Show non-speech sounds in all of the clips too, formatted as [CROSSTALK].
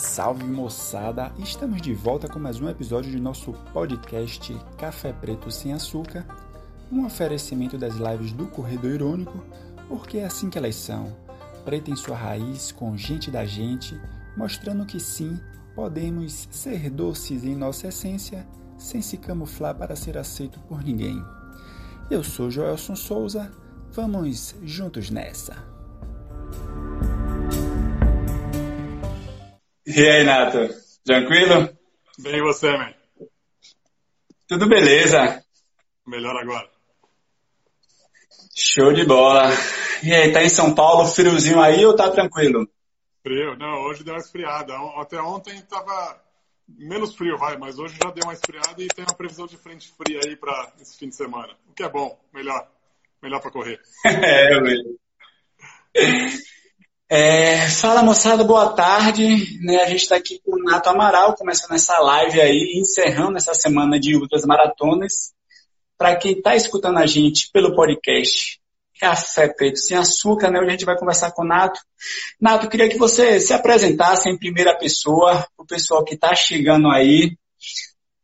Salve moçada! Estamos de volta com mais um episódio de nosso podcast Café Preto Sem Açúcar, um oferecimento das lives do Corredor Irônico, porque é assim que elas são, preta em sua raiz, com gente da gente, mostrando que sim, podemos ser doces em nossa essência, sem se camuflar para ser aceito por ninguém. Eu sou Joelson Souza, vamos juntos nessa! E aí, Nato? Tranquilo? Bem, e você, man? Tudo beleza. Melhor agora. Show de bola. E aí, tá em São Paulo, friozinho aí ou tá tranquilo? Frio? Não, hoje deu uma esfriada. Até ontem tava menos frio, vai, mas hoje já deu uma esfriada e tem uma previsão de frente fria aí para esse fim de semana. O que é bom, melhor. Melhor para correr. [LAUGHS] é, velho. É, fala moçada, boa tarde. Né, a gente está aqui com o Nato Amaral, começando essa live aí, encerrando essa semana de ultras maratonas. Para quem está escutando a gente pelo podcast Café Preto Sem Açúcar, né, hoje a gente vai conversar com o Nato. Nato, queria que você se apresentasse em primeira pessoa, o pessoal que está chegando aí.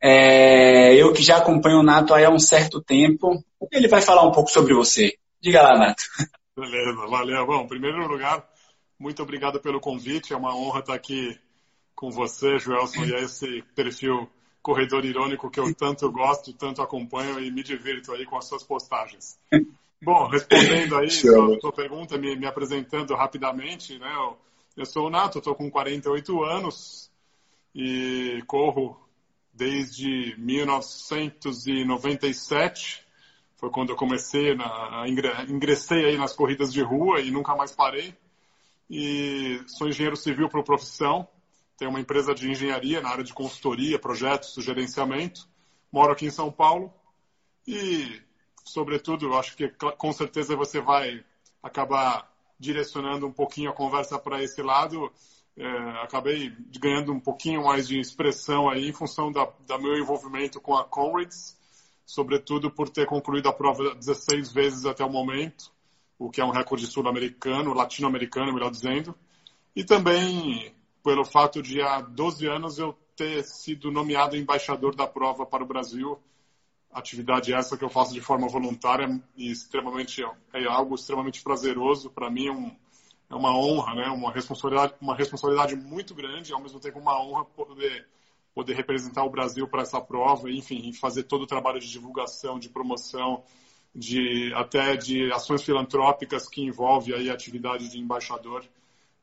É, eu que já acompanho o Nato há um certo tempo, ele vai falar um pouco sobre você. Diga lá, Nato. Beleza, valeu. Bom, primeiro lugar, muito obrigado pelo convite. É uma honra estar aqui com você, Joelson, e esse perfil corredor irônico que eu tanto gosto, tanto acompanho e me divirto aí com as suas postagens. Bom, respondendo aí a sua pergunta, me, me, apresentando rapidamente, né? Eu, eu sou o Nato, estou com 48 anos e corro desde 1997. Foi quando eu comecei, na, ingressei aí nas corridas de rua e nunca mais parei e sou engenheiro civil por profissão. Tenho uma empresa de engenharia na área de consultoria, projetos, gerenciamento. Moro aqui em São Paulo e, sobretudo, acho que com certeza você vai acabar direcionando um pouquinho a conversa para esse lado. É, acabei ganhando um pouquinho mais de expressão aí em função da, da meu envolvimento com a Comrades, sobretudo por ter concluído a prova 16 vezes até o momento o que é um recorde sul-americano, latino-americano, melhor dizendo, e também pelo fato de há 12 anos eu ter sido nomeado embaixador da prova para o Brasil, atividade essa que eu faço de forma voluntária e extremamente é algo extremamente prazeroso para mim, é, um, é, uma honra, né, uma responsabilidade, uma responsabilidade muito grande, ao mesmo tempo uma honra poder poder representar o Brasil para essa prova, enfim, fazer todo o trabalho de divulgação, de promoção, de até de ações filantrópicas que envolve aí a atividade de embaixador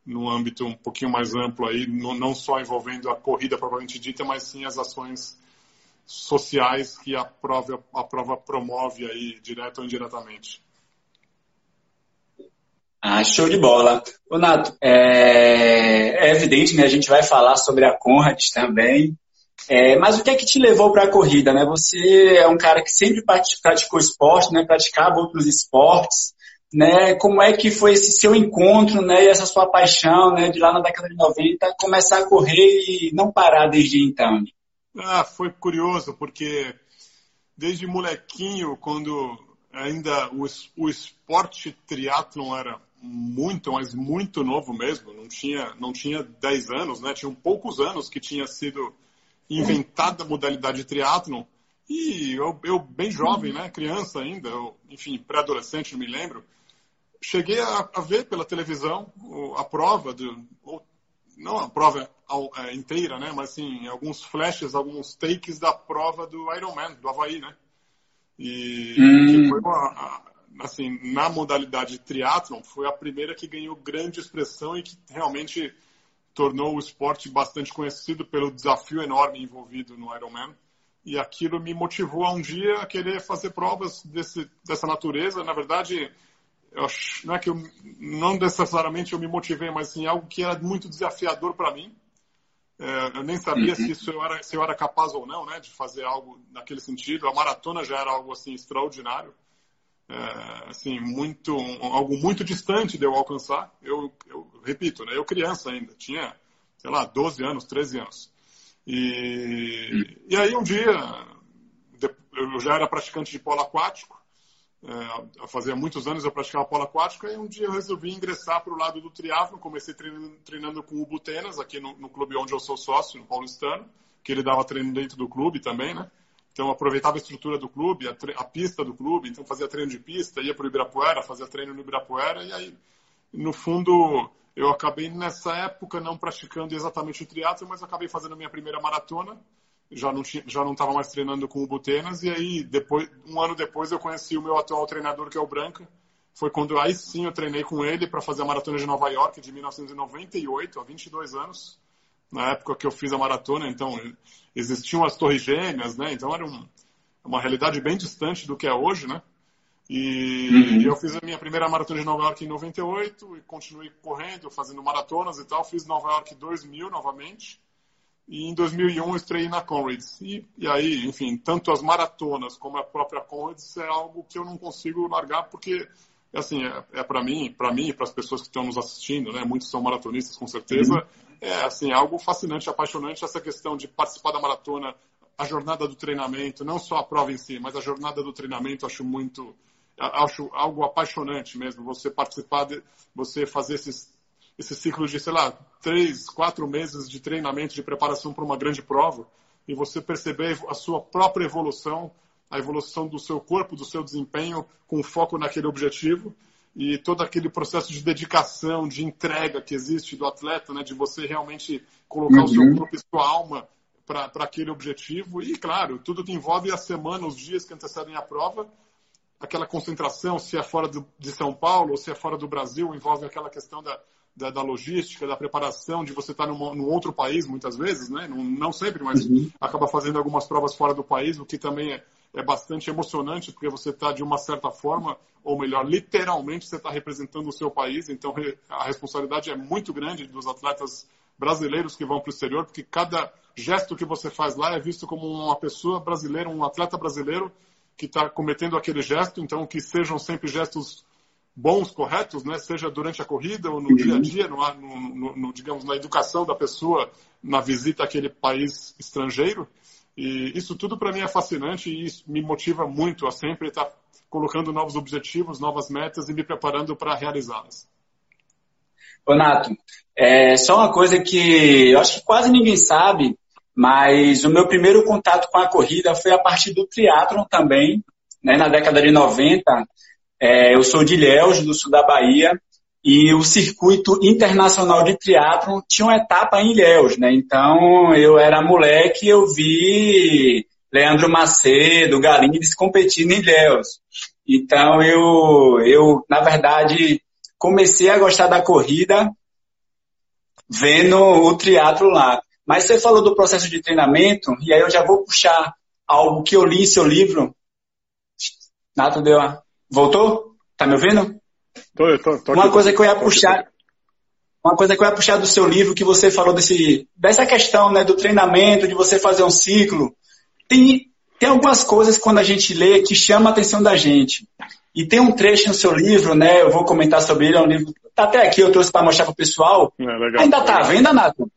no âmbito um pouquinho mais amplo aí, não só envolvendo a corrida propriamente dita, mas sim as ações sociais que a prova, a prova promove aí, direto ou indiretamente. Ah, show de bola. O Nato, é, é evidente, né? A gente vai falar sobre a Conrad também. É, mas o que é que te levou para a corrida, né? Você é um cara que sempre praticou esporte, né? Praticava outros esportes, né? Como é que foi esse seu encontro, né? E essa sua paixão, né? De lá na década de 90, começar a correr e não parar desde então. Ah, foi curioso, porque desde molequinho, quando ainda o, o esporte triatlon era muito, mas muito novo mesmo, não tinha, não tinha 10 anos, né? Tinham poucos anos que tinha sido inventada a modalidade triatlon. E eu, eu, bem jovem, né, criança ainda, eu, enfim, pré-adolescente, não me lembro, cheguei a, a, ver pela televisão a prova, do, não a prova é, inteira, né, mas assim, alguns flashes, alguns takes da prova do Ironman, do Havaí, né. E hum. foi uma, assim, na modalidade triatlon, foi a primeira que ganhou grande expressão e que realmente tornou o esporte bastante conhecido pelo desafio enorme envolvido no Ironman. E aquilo me motivou a um dia a querer fazer provas desse, dessa natureza. Na verdade, eu, não é que eu, não necessariamente eu me motivei, mas sim algo que era muito desafiador para mim. É, eu nem sabia uhum. se, isso eu era, se eu era capaz ou não, né, de fazer algo naquele sentido. A maratona já era algo assim extraordinário é, assim, muito, algo muito distante de eu alcançar. Eu, eu repito, né, eu criança ainda, tinha, sei lá, 12 anos, 13 anos. E, e aí um dia, eu já era praticante de polo aquático, É, fazia muitos anos eu praticava polo aquático e um dia eu resolvi ingressar para o lado do triatlo. Comecei treinando, treinando com o Butenas, aqui no, no, clube onde eu sou sócio, no Paulistano, que ele dava treino dentro do clube também, né? Então aproveitava a estrutura do clube, a, a pista do clube, então fazia treino de pista, ia para o Ibirapuera, fazia treino no Ibirapuera e aí, no fundo, eu acabei nessa época não praticando exatamente o triatlo, mas acabei fazendo minha primeira maratona. Já não tinha, já não estava mais treinando com o Butenas e aí depois um ano depois eu conheci o meu atual treinador que é o Branca. Foi quando aí sim eu treinei com ele para fazer a maratona de Nova York de 1998 há 22 anos na época que eu fiz a maratona. Então existiam as torres gêmeas né então era um, uma realidade bem distante do que é hoje né e, uhum. eu fiz a minha primeira maratona de Nova York em 98 e continuei correndo fazendo maratonas e tal fiz Nova York 2000 novamente e em 2001 eu estreiei na Conrads. E, e aí, enfim, tanto as maratonas como a própria Conrads é algo que eu não consigo largar porque assim, é, é para mim, para mim e para as pessoas que estão nos assistindo, né, muitos são maratonistas com certeza, uhum. É. Assim, algo fascinante, apaixonante essa questão de participar da maratona, a jornada do treinamento, não só a prova em si, mas a jornada do treinamento, acho muito acho algo apaixonante mesmo, você participar de, você fazer esses esse ciclo de, sei lá, três, quatro meses de treinamento, de preparação para uma grande prova, e você perceber a sua própria evolução, a evolução do seu corpo, do seu desempenho, com foco naquele objetivo, e todo aquele processo de dedicação, de entrega que existe do atleta, né, de você realmente colocar uhum. o seu uhum. corpo e sua alma para aquele objetivo, e claro, tudo que envolve a semana, os dias que antecedem a prova, aquela concentração, se é fora do, de São Paulo ou se é fora do Brasil, envolve aquela questão da, da, da, logística, da preparação, de você estar num, num outro país muitas vezes, né? Não, não sempre, mas uhum. acaba fazendo algumas provas fora do país, o que também é, é bastante emocionante, porque você está de uma certa forma, ou melhor, literalmente você está representando o seu país, então a responsabilidade é muito grande dos atletas brasileiros que vão para o exterior, porque cada gesto que você faz lá é visto como uma pessoa brasileira, um atleta brasileiro que está cometendo aquele gesto, então que sejam sempre gestos bons, corretos, né? seja durante a corrida ou no uhum. dia a dia, no, no, no, digamos, na educação da pessoa na visita àquele país estrangeiro. E isso tudo para mim é fascinante e isso me motiva muito a sempre estar colocando novos objetivos, novas metas e me preparando para realizá-las. Renato, é só uma coisa que eu acho que quase ninguém sabe, mas o meu primeiro contato com a corrida foi a partir do triatlon também, né, na década de 90, é, eu sou de Ilhéus, do sul da Bahia, e o circuito internacional de triatlon tinha uma etapa em Ilhéus, né? Então, eu era moleque eu vi Leandro Macedo, Galindes competindo em Ilhéus. Então, eu, eu, na verdade, comecei a gostar da corrida vendo o triatlo lá. Mas você falou do processo de treinamento, e aí eu já vou puxar algo que eu li em seu livro. Nato deu a Voltou? Tá me ouvindo? Tô, tô, tô uma coisa que eu ia puxar, uma coisa que eu ia puxar do seu livro que você falou desse, dessa questão, né, do treinamento, de você fazer um ciclo. Tem, tem algumas coisas quando a gente lê que chama a atenção da gente. E tem um trecho no seu livro, né? Eu vou comentar sobre ele, é um livro. Tá até aqui, eu trouxe para mostrar para o pessoal. É, legal, Ainda tá à venda, Nato?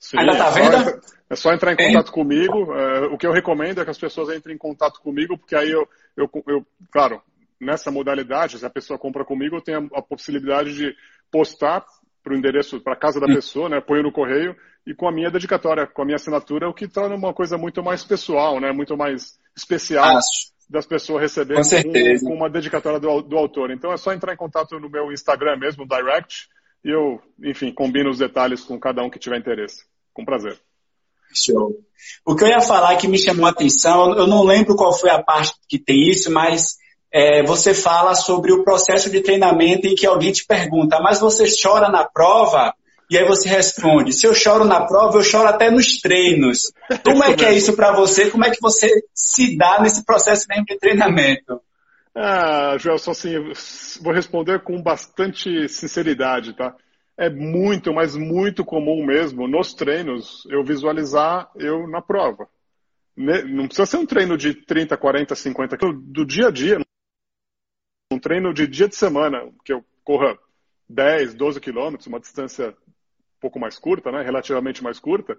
Sim, Ainda tá à venda? É só entrar em contato é. comigo. É, o que eu recomendo é que as pessoas entrem em contato comigo, porque aí eu, eu, eu claro, nessa modalidade, se a pessoa compra comigo, eu tenho a, possibilidade de postar para o endereço, para a casa da pessoa, né? Ponho no correio e com a minha dedicatória, com a minha assinatura, o que torna uma coisa muito mais pessoal, né? Muito mais especial das pessoas receberem com, com, uma dedicatória do, do, autor. Então é só entrar em contato no meu Instagram mesmo, direct, e eu, enfim, combino os detalhes com cada um que tiver interesse. Com prazer. Show. O que eu ia falar que me chamou a atenção, eu não lembro qual foi a parte que tem isso, mas é, você fala sobre o processo de treinamento em que alguém te pergunta, mas você chora na prova? E aí você responde, se eu choro na prova, eu choro até nos treinos. Como é que é isso para você? Como é que você se dá nesse processo mesmo de treinamento? Ah, Joel, só assim, vou responder com bastante sinceridade, tá? É muito, mas muito comum mesmo nos treinos eu visualizar eu na prova. Não precisa ser um treino de 30, 40, 50 do dia a dia um treino de dia de semana, que eu corra 10, 12 quilômetros, uma distância um pouco mais curta, né, relativamente mais curta,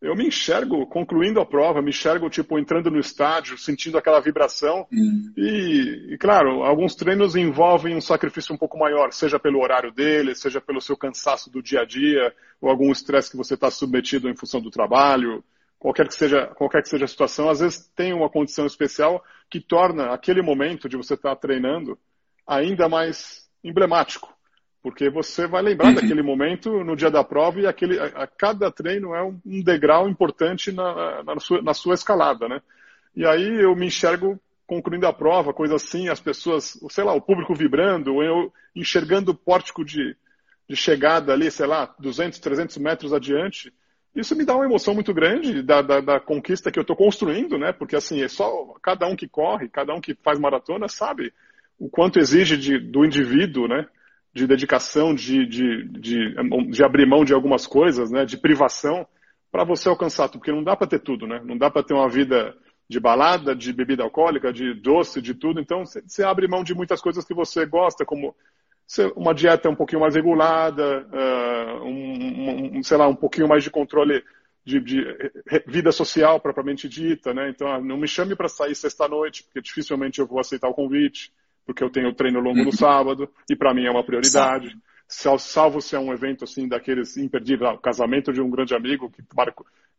eu me enxergo concluindo a prova, me enxergo tipo entrando no estádio, sentindo aquela vibração. Uhum. E, e, claro, alguns treinos envolvem um sacrifício um pouco maior, seja pelo horário dele, seja pelo seu cansaço do dia a dia, ou algum estresse que você está submetido em função do trabalho, qualquer que seja qualquer que seja a situação. Às vezes tem uma condição especial que torna aquele momento de você estar treinando ainda mais emblemático porque você vai lembrar uhum. daquele momento no dia da prova e aquele, a, a cada treino é um, um degrau importante na, na, sua, na, sua, escalada, né? E aí eu me enxergo concluindo a prova, coisa assim, as pessoas, sei lá, o público vibrando, eu enxergando o pórtico de, de chegada ali, sei lá, 200, 300 metros adiante. Isso me dá uma emoção muito grande da, da, da conquista que eu estou construindo, né? Porque assim, é só cada um que corre, cada um que faz maratona sabe o quanto exige de, do indivíduo, né? de dedicação, de, de, de, de abrir mão de algumas coisas, né, de privação, para você alcançar tudo, porque não dá para ter tudo, né? Não dá para ter uma vida de balada, de bebida alcoólica, de doce, de tudo. Então, você abre mão de muitas coisas que você gosta, como uma dieta um pouquinho mais regulada, uh, um, um, sei lá, um pouquinho mais de controle de, de vida social propriamente dita, né? Então, ah, não me chame para sair sexta-noite, porque dificilmente eu vou aceitar o convite porque eu tenho treino longo no uhum. sábado e para mim é uma prioridade. Salvo se é um evento assim daqueles imperdíveis, ah, o casamento de um grande amigo que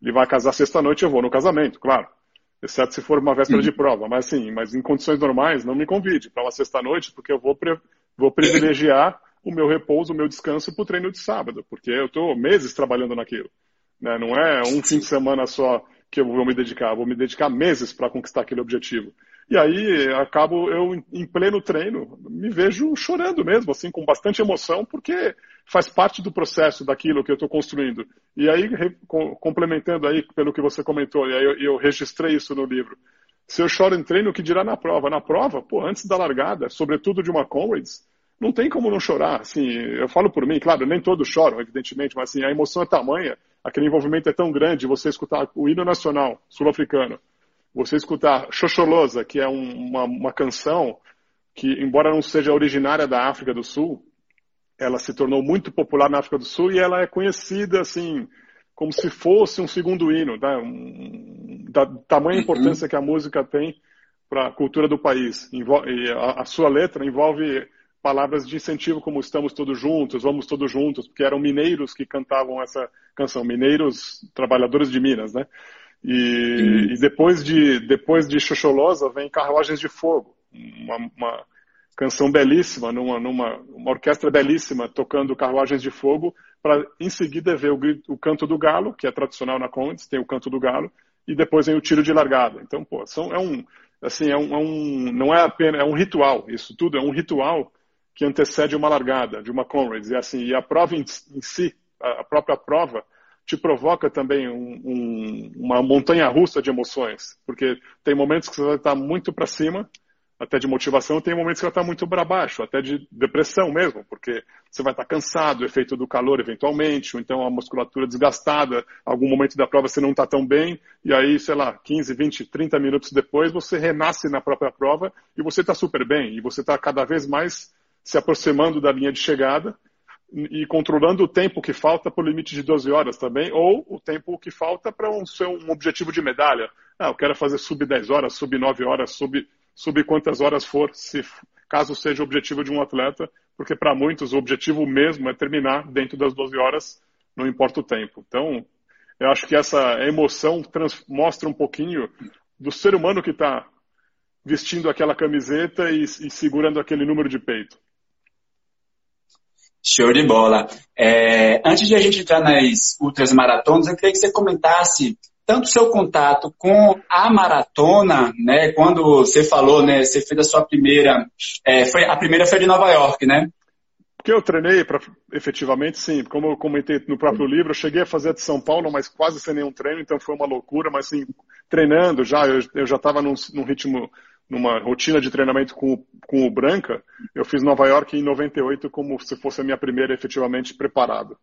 ele vai casar sexta-noite, eu vou no casamento, claro. Exceto se for uma véspera de uhum. prova, mas assim, mas em condições normais, não me convide para uma sexta-noite, porque eu vou, vou privilegiar o meu repouso, o meu descanso para o treino de sábado, porque eu estou meses trabalhando naquilo. Né? Não é um fim de semana só que eu vou me dedicar, vou me dedicar meses para conquistar aquele objetivo. E aí acabo eu em pleno treino, me vejo chorando mesmo, assim, com bastante emoção, porque faz parte do processo daquilo que eu estou construindo. E aí, complementando aí pelo que você comentou, e aí eu, eu registrei isso no livro. Se eu choro em treino, o que dirá na prova? Na prova, pô, antes da largada, sobretudo de uma Comrades, não tem como não chorar. Assim, eu falo por mim, claro, nem todos choram, evidentemente, mas assim, a emoção é tamanha, aquele envolvimento é tão grande, você escutar o hino nacional sul-africano, você escutar Xoxolosa, que é um, uma, uma canção que, embora não seja originária da África do Sul, ela se tornou muito popular na África do Sul e ela é conhecida assim como se fosse um segundo hino, né? um, da tamanha uhum. importância que a música tem para a cultura do país. E a, a, sua letra envolve palavras de incentivo como estamos todos juntos, vamos todos juntos, porque eram mineiros que cantavam essa canção, mineiros trabalhadores de Minas, né? E, e, depois de depois de Xoxolosa vem Carruagens de Fogo, uma, uma canção belíssima, numa, numa uma orquestra belíssima tocando Carruagens de Fogo, para em seguida ver o, o, canto do galo, que é tradicional na Condes, tem o canto do galo, e depois vem o tiro de largada. Então, pô, são, é um assim é um, é um não é apenas é um ritual, isso tudo é um ritual que antecede uma largada de uma Comrades e assim e a prova em, em si, a, a própria prova te provoca também um, um, uma montanha russa de emoções, porque tem momentos que você vai estar muito para cima, até de motivação, tem momentos que vai estar muito para baixo, até de depressão mesmo, porque você vai estar cansado, efeito do calor eventualmente, ou então a musculatura desgastada, algum momento da prova você não está tão bem, e aí, sei lá, 15, 20, 30 minutos depois você renasce na própria prova e você está super bem, e você está cada vez mais se aproximando da linha de chegada, e controlando o tempo que falta para o limite de 12 horas também, ou o tempo que falta para um, ser um objetivo de medalha. Ah, eu quero fazer sub 10 horas, sub 9 horas, sub, sub quantas horas for, se caso seja o objetivo de um atleta, porque para muitos o objetivo mesmo é terminar dentro das 12 horas, não importa o tempo. Então, eu acho que essa emoção trans, mostra um pouquinho do ser humano que está vestindo aquela camiseta e, e segurando aquele número de peito. Show de bola. É, antes de a gente entrar nas ultras maratonas, eu queria que você comentasse tanto o seu contato com a maratona, né? Quando você falou, né? Você fez a sua primeira, é, foi a primeira foi de Nova York, né? Porque eu treinei para efetivamente, sim. Como eu comentei no próprio livro, eu cheguei a fazer a de São Paulo, mas quase sem nenhum treino, então foi uma loucura. Mas sim, treinando já, eu, eu já estava num, num ritmo numa rotina de treinamento com, com o Branca, eu fiz Nova York em 98 como se fosse a minha primeira efetivamente preparada.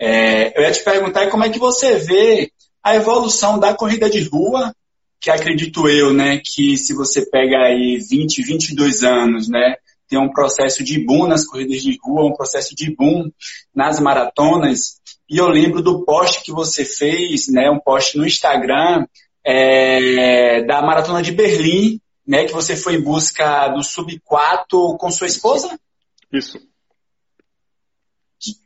É, eu ia te perguntar como é que você vê a evolução da corrida de rua, que acredito eu, né, que se você pega aí 20, 22 anos, né, tem um processo de boom nas corridas de rua, um processo de boom nas maratonas, e eu lembro do post que você fez, né, um post no Instagram é, da Maratona de Berlim, né, que você foi em busca do Sub 4 com sua esposa? Isso.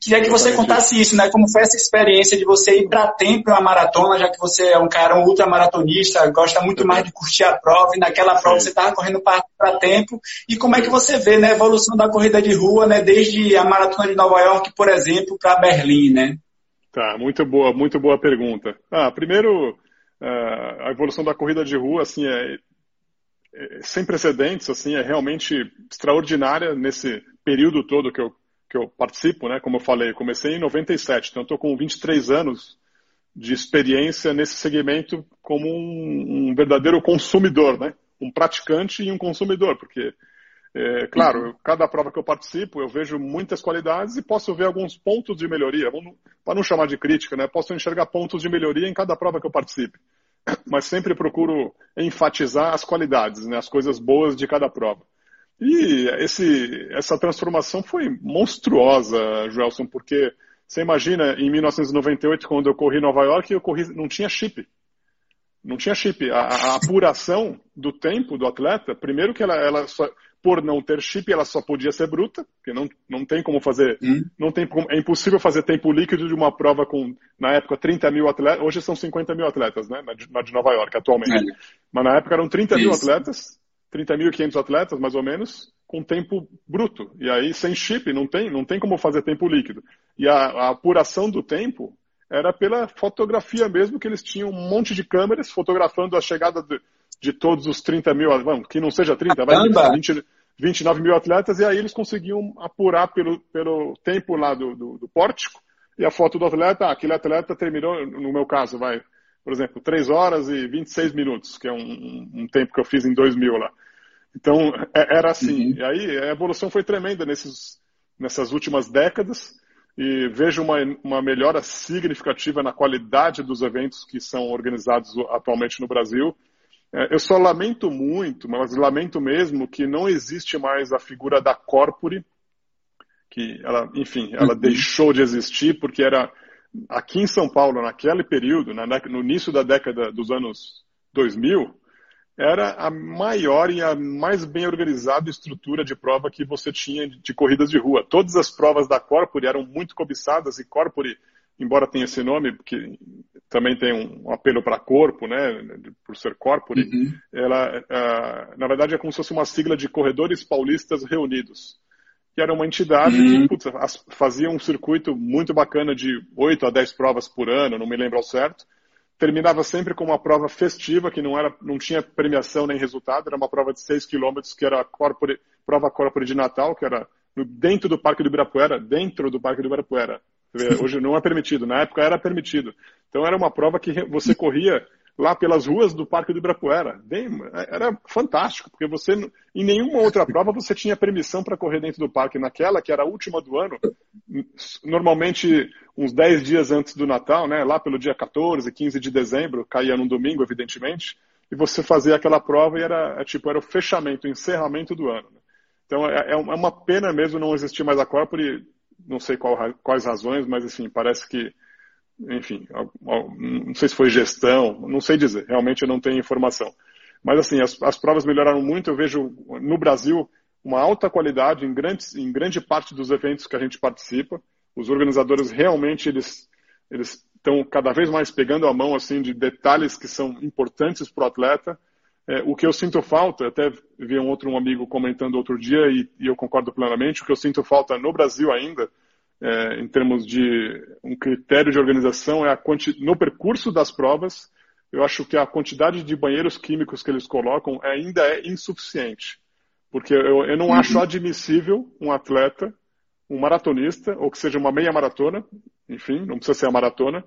Queria que você contasse isso, né? Como foi essa experiência de você ir para tempo uma maratona, já que você é um cara, um ultramaratonista, gosta muito mais de curtir a prova, e naquela prova você estava correndo para tempo. E como é que você vê né, a evolução da corrida de rua, né? Desde a maratona de Nova York, por exemplo, para Berlim, né? Tá, muito boa, muito boa pergunta. Ah, primeiro, ah, a evolução da corrida de rua, assim, é, é sem precedentes, assim, é realmente extraordinária nesse período todo que eu que eu participo, né? Como eu falei, eu comecei em 97, então estou com 23 anos de experiência nesse segmento como um, um, verdadeiro consumidor, né? Um praticante e um consumidor, porque, é, claro, uhum. cada prova que eu participo, eu vejo muitas qualidades e posso ver alguns pontos de melhoria, para não chamar de crítica, né? Posso enxergar pontos de melhoria em cada prova que eu participe, mas sempre procuro enfatizar as qualidades, né? As coisas boas de cada prova. E esse, essa transformação foi monstruosa, Joelson, porque você imagina, em 1998, quando eu corri em Nova York, eu corri, não tinha chip. Não tinha chip. A, a apuração do tempo do atleta, primeiro que ela, ela só, por não ter chip, ela só podia ser bruta, porque não, não tem como fazer, hum. não tem é impossível fazer tempo líquido de uma prova com, na época, 30 mil atletas, hoje são 50 mil atletas, né, na de, na de Nova York, atualmente. É. Mas na época eram 30 Isso. mil atletas, 30.500 atletas, mais ou menos, com tempo bruto. E aí, sem chip, não tem, não tem como fazer tempo líquido. E a, a apuração do tempo era pela fotografia mesmo, que eles tinham um monte de câmeras fotografando a chegada de, de todos os 30 mil, vamos, que não seja 30, vai 20, 29 mil atletas, e aí eles conseguiam apurar pelo, pelo tempo lá do, do, do pórtico, e a foto do atleta, ah, aquele atleta terminou, no meu caso, vai, por exemplo, 3 horas e 26 minutos, que é um, um tempo que eu fiz em 2000 lá. Então, é, era assim. Uhum. E aí a evolução foi tremenda nesses, nessas últimas décadas e vejo uma, uma melhora significativa na qualidade dos eventos que são organizados atualmente no Brasil. É, eu só lamento muito, mas lamento mesmo que não existe mais a figura da corpore, que ela, enfim, ela uhum. deixou de existir porque era aqui em São Paulo, naquele período, no início da década dos anos 2000, era a maior e a mais bem organizada estrutura de prova que você tinha de corridas de rua. Todas as provas da Corpore eram muito cobiçadas e Corpore, embora tenha esse nome, que também tem um apelo para corpo, né, por ser Corpore, uhum. ela, uh, na verdade, é como se fosse uma sigla de Corredores Paulistas Reunidos, que era uma entidade uhum. que putz, fazia um circuito muito bacana de 8 a 10 provas por ano, não me lembro ao certo, terminava sempre com uma prova festiva, que não, era, não tinha premiação nem resultado, era uma prova de 6 quilômetros, que era a corpore, prova corpore de Natal, que era dentro do Parque do Ibirapuera, dentro do Parque do Ibirapuera. [LAUGHS] Hoje não é permitido, na época era permitido. Então era uma prova que você corria lá pelas ruas do Parque do Ibirapuera. Bem, era fantástico, porque você em nenhuma outra [LAUGHS] prova você tinha permissão para correr dentro do parque. Naquela, que era a última do ano, normalmente uns 10 dias antes do Natal, né, lá pelo dia 14, 15 de dezembro, caía num domingo, evidentemente, e você fazia aquela prova e era, é, tipo, era o fechamento, o encerramento do ano. Né? Então é, é, uma pena mesmo não existir mais a Corpore, não sei qual, quais razões, mas assim, parece que enfim, não sei se foi gestão, não sei dizer, realmente eu não tenho informação. Mas assim, as, as provas melhoraram muito, eu vejo no Brasil uma alta qualidade em, grandes, em grande parte dos eventos que a gente participa. Os organizadores realmente eles eles estão cada vez mais pegando a mão assim de detalhes que são importantes para o atleta. É, o que eu sinto falta, até vi um outro um amigo comentando outro dia e, e eu concordo plenamente, o que eu sinto falta no Brasil ainda é, em termos de um critério de organização, é a no percurso das provas, eu acho que a quantidade de banheiros químicos que eles colocam ainda é insuficiente. Porque eu, eu não uhum. acho admissível um atleta, um maratonista, ou que seja uma meia maratona, enfim, não precisa ser a maratona,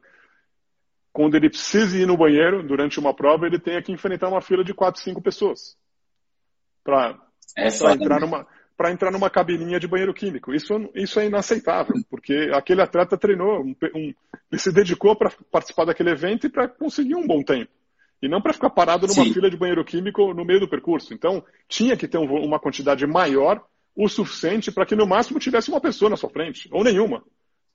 quando ele precise ir no banheiro durante uma prova, ele tenha que enfrentar uma fila de quatro, cinco pessoas para é entrar numa para entrar numa cabininha de banheiro químico. Isso, isso é inaceitável, porque aquele atleta treinou, um, um, ele se dedicou para participar daquele evento e para conseguir um bom tempo. E não para ficar parado numa Sim. fila de banheiro químico no meio do percurso. Então, tinha que ter um, uma quantidade maior, o suficiente para que no máximo tivesse uma pessoa na sua frente, ou nenhuma.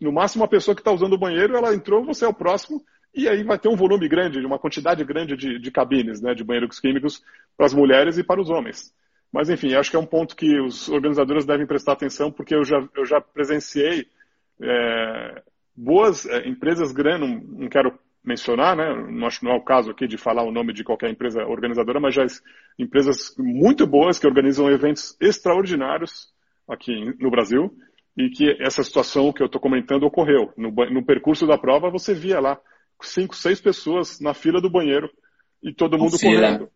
No máximo, a pessoa que está usando o banheiro, ela entrou, você é o próximo, e aí vai ter um volume grande, uma quantidade grande de, de cabines, né, de banheiros químicos para as mulheres e para os homens. Mas, enfim, acho que é um ponto que os organizadores devem prestar atenção, porque eu já, eu já presenciei é, boas é, empresas grandes, não, não, quero mencionar, né, não, acho, não é o caso aqui de falar o nome de qualquer empresa organizadora, mas já empresas muito boas que organizam eventos extraordinários aqui no Brasil e que essa situação que eu estou comentando ocorreu. No, no, percurso da prova, você via lá cinco, seis pessoas na fila do banheiro e todo mundo correndo.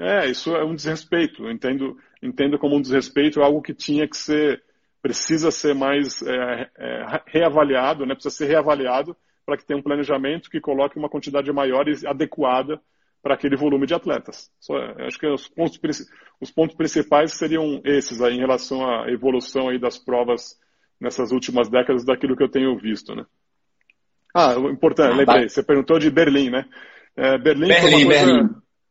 É, isso é um desrespeito. Eu entendo, entendo como um desrespeito algo que tinha que ser, precisa ser mais é, é, reavaliado, né? precisa ser reavaliado para que tenha um planejamento que coloque uma quantidade maior e adequada para aquele volume de atletas. Só, acho que os pontos, os pontos principais seriam esses aí em relação à evolução aí das provas nessas últimas décadas daquilo que eu tenho visto, né? Ah, importante, ah, lembrei, você perguntou de Berlim, né? É, Berlim, Berlim, coisa Berlim.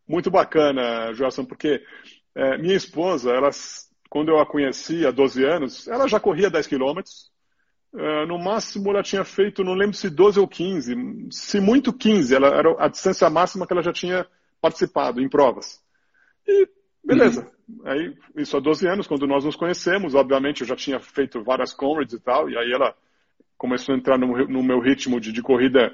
Muito bacana, Joelson, porque é, minha esposa, ela, quando eu a conheci há 12 anos, ela já corria 10 quilômetros, é, no máximo ela tinha feito, não lembro se 12 ou 15, se muito 15, ela era a distância máxima que ela já tinha participado em provas. E beleza. Uhum. Aí, isso há 12 anos, quando nós nos conhecemos, obviamente eu já tinha feito várias comrades e tal, e aí ela começou a entrar no, no meu ritmo de, de corrida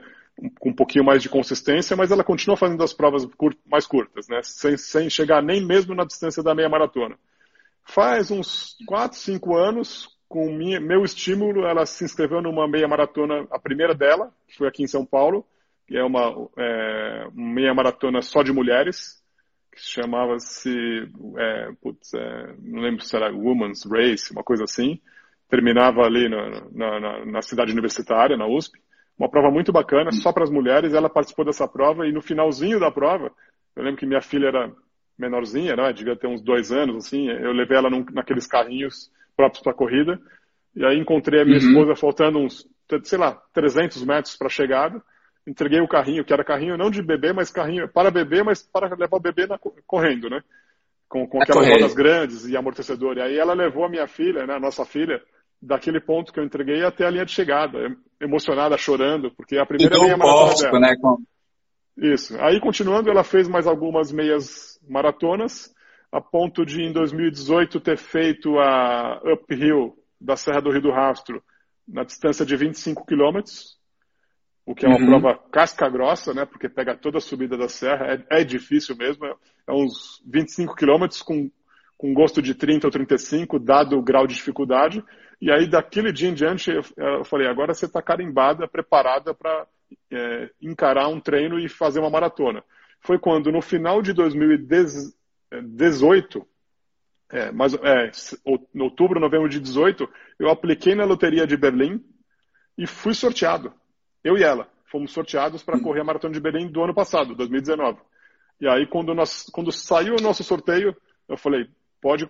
com um pouquinho mais de consistência, mas ela continua fazendo as provas mais curtas, né? Sem, sem chegar nem mesmo na distância da meia maratona. Faz uns 4, 5 anos, com minha, meu estímulo, ela se inscreveu numa meia maratona, a primeira dela, que foi aqui em São Paulo, que é uma é, meia maratona só de mulheres, que chamava-se, é, é, não lembro se era Women's Race, uma coisa assim terminava ali na, na, na, cidade universitária, na USP. Uma prova muito bacana, só para as mulheres. Ela participou dessa prova e no finalzinho da prova, eu lembro que minha filha era menorzinha, né? devia ter uns dois anos, assim. Eu levei ela num, naqueles carrinhos próprios para corrida. E aí encontrei a minha uhum. esposa faltando uns, sei lá, 300 metros para a chegada. Entreguei o carrinho, que era carrinho não de bebê, mas carrinho para bebê, mas para levar o bebê na, correndo, né? Com, com aquelas rodas grandes e amortecedor. E aí ela levou a minha filha, né, a nossa filha, daquele ponto que eu entreguei até a linha de chegada, emocionada, chorando, porque a primeira meia maratona dela. Né, com... Isso. Aí, continuando, ela fez mais algumas meias maratonas, a ponto de, em 2018, ter feito a uphill da Serra do Rio do Rastro na distância de 25 quilômetros, o que é uma uhum. prova casca grossa, né, porque pega toda a subida da serra, é, é difícil mesmo, é, é uns 25 quilômetros com, com gosto de 30 ou 35, dado o grau de dificuldade, e aí, daquele dia em diante, eu, falei: agora você está carimbada, preparada para é, encarar um treino e fazer uma maratona. Foi quando, no final de 2018, é, mas, é, outubro, novembro de 18, eu apliquei na loteria de Berlim e fui sorteado. Eu e ela fomos sorteados para correr a maratona de Berlim do ano passado, 2019. E aí, quando, nós, quando saiu o nosso sorteio, eu falei: pode,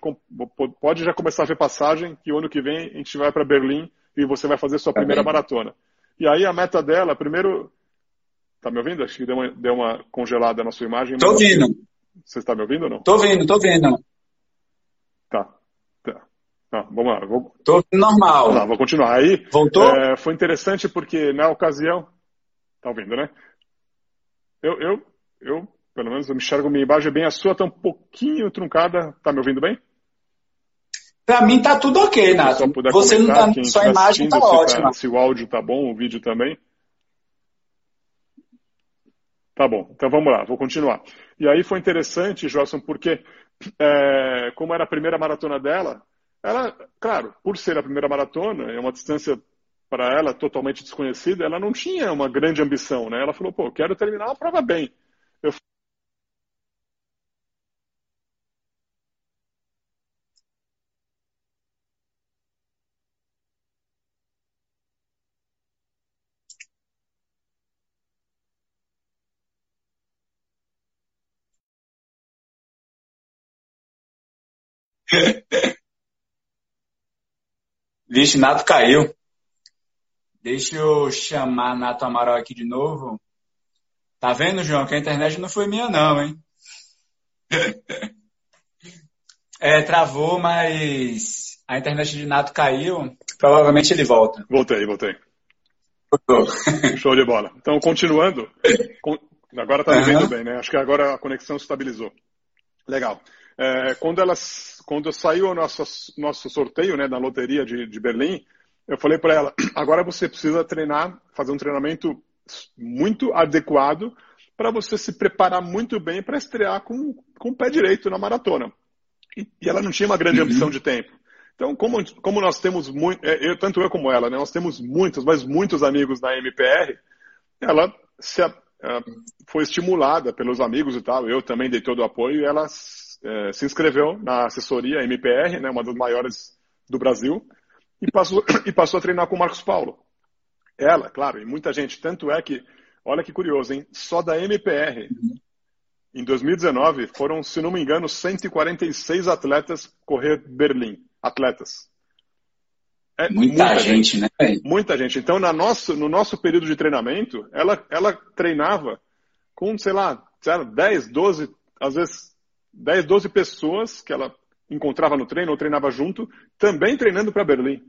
pode já começar a ver passagem, que o ano que vem a gente vai para Berlim e você vai fazer sua tá primeira maratona. E aí a meta dela, primeiro. Tá me ouvindo? Acho que deu uma, deu uma congelada na sua imagem. Tô ouvindo. Você está me ouvindo ou não? Tô ouvindo, tô ouvindo. Tá. tá. Tá, vamos lá. Vou... Tô normal. Tá, vou continuar. Aí, Voltou? É, foi interessante porque na ocasião. Tá ouvindo, né? Eu, eu, eu pelo menos eu me enxergo minha imagem bem. A sua está um pouquinho truncada. Tá me ouvindo bem? Para mim tá tudo ok, Nato. Você não tá, sua imagem tá ótima. Tá, se o áudio tá bom, o vídeo também. Tá bom, então vamos lá, vou continuar. E aí foi interessante, Joelson, porque é, como era a primeira maratona dela, ela, claro, por ser a primeira maratona, é uma distância para ela totalmente desconhecida, ela não tinha uma grande ambição, né? Ela falou, pô, quero terminar a prova bem. Eu [LAUGHS] Vixe, Nato caiu. Deixa eu chamar Nato Amaral aqui de novo. Tá vendo, João, que a internet não foi minha não, hein? [LAUGHS] É, travou, mas a internet de Nato caiu. Provavelmente ele volta. Voltei, voltei. [LAUGHS] Show de bola. Então, continuando, agora está me vendo bem, né? Acho que agora a conexão estabilizou. Legal. É, quando elas, quando saiu o nosso, nosso sorteio, né, da loteria de, de Berlim, eu falei para ela, [CLEARS THROAT] agora você precisa treinar, fazer um treinamento muito adequado para você se preparar muito bem para estrear com, com o pé direito na maratona. E, e ela não tinha uma grande uhum. ambição de tempo. Então, como, como nós temos muito, é, eu, tanto eu como ela, né, nós temos muitos, mas muitos amigos na MPR, ela se, foi estimulada pelos amigos e tal, eu também dei todo o apoio, e ela uh, se inscreveu na assessoria MPR, né, uma das maiores do Brasil, e passou, [COUGHS] e passou a treinar com o Marcos Paulo. Ela, claro, e muita gente, tanto é que, olha que curioso, hein, só da MPR, em 2019, foram, se não me engano, 146 atletas correr Berlim atletas. É muita, muita gente, gente, né? Muita gente. Então, na nosso, no nosso período de treinamento, ela, ela treinava com, sei lá, 10, 12, às vezes 10, 12 pessoas que ela encontrava no treino ou treinava junto, também treinando para Berlim.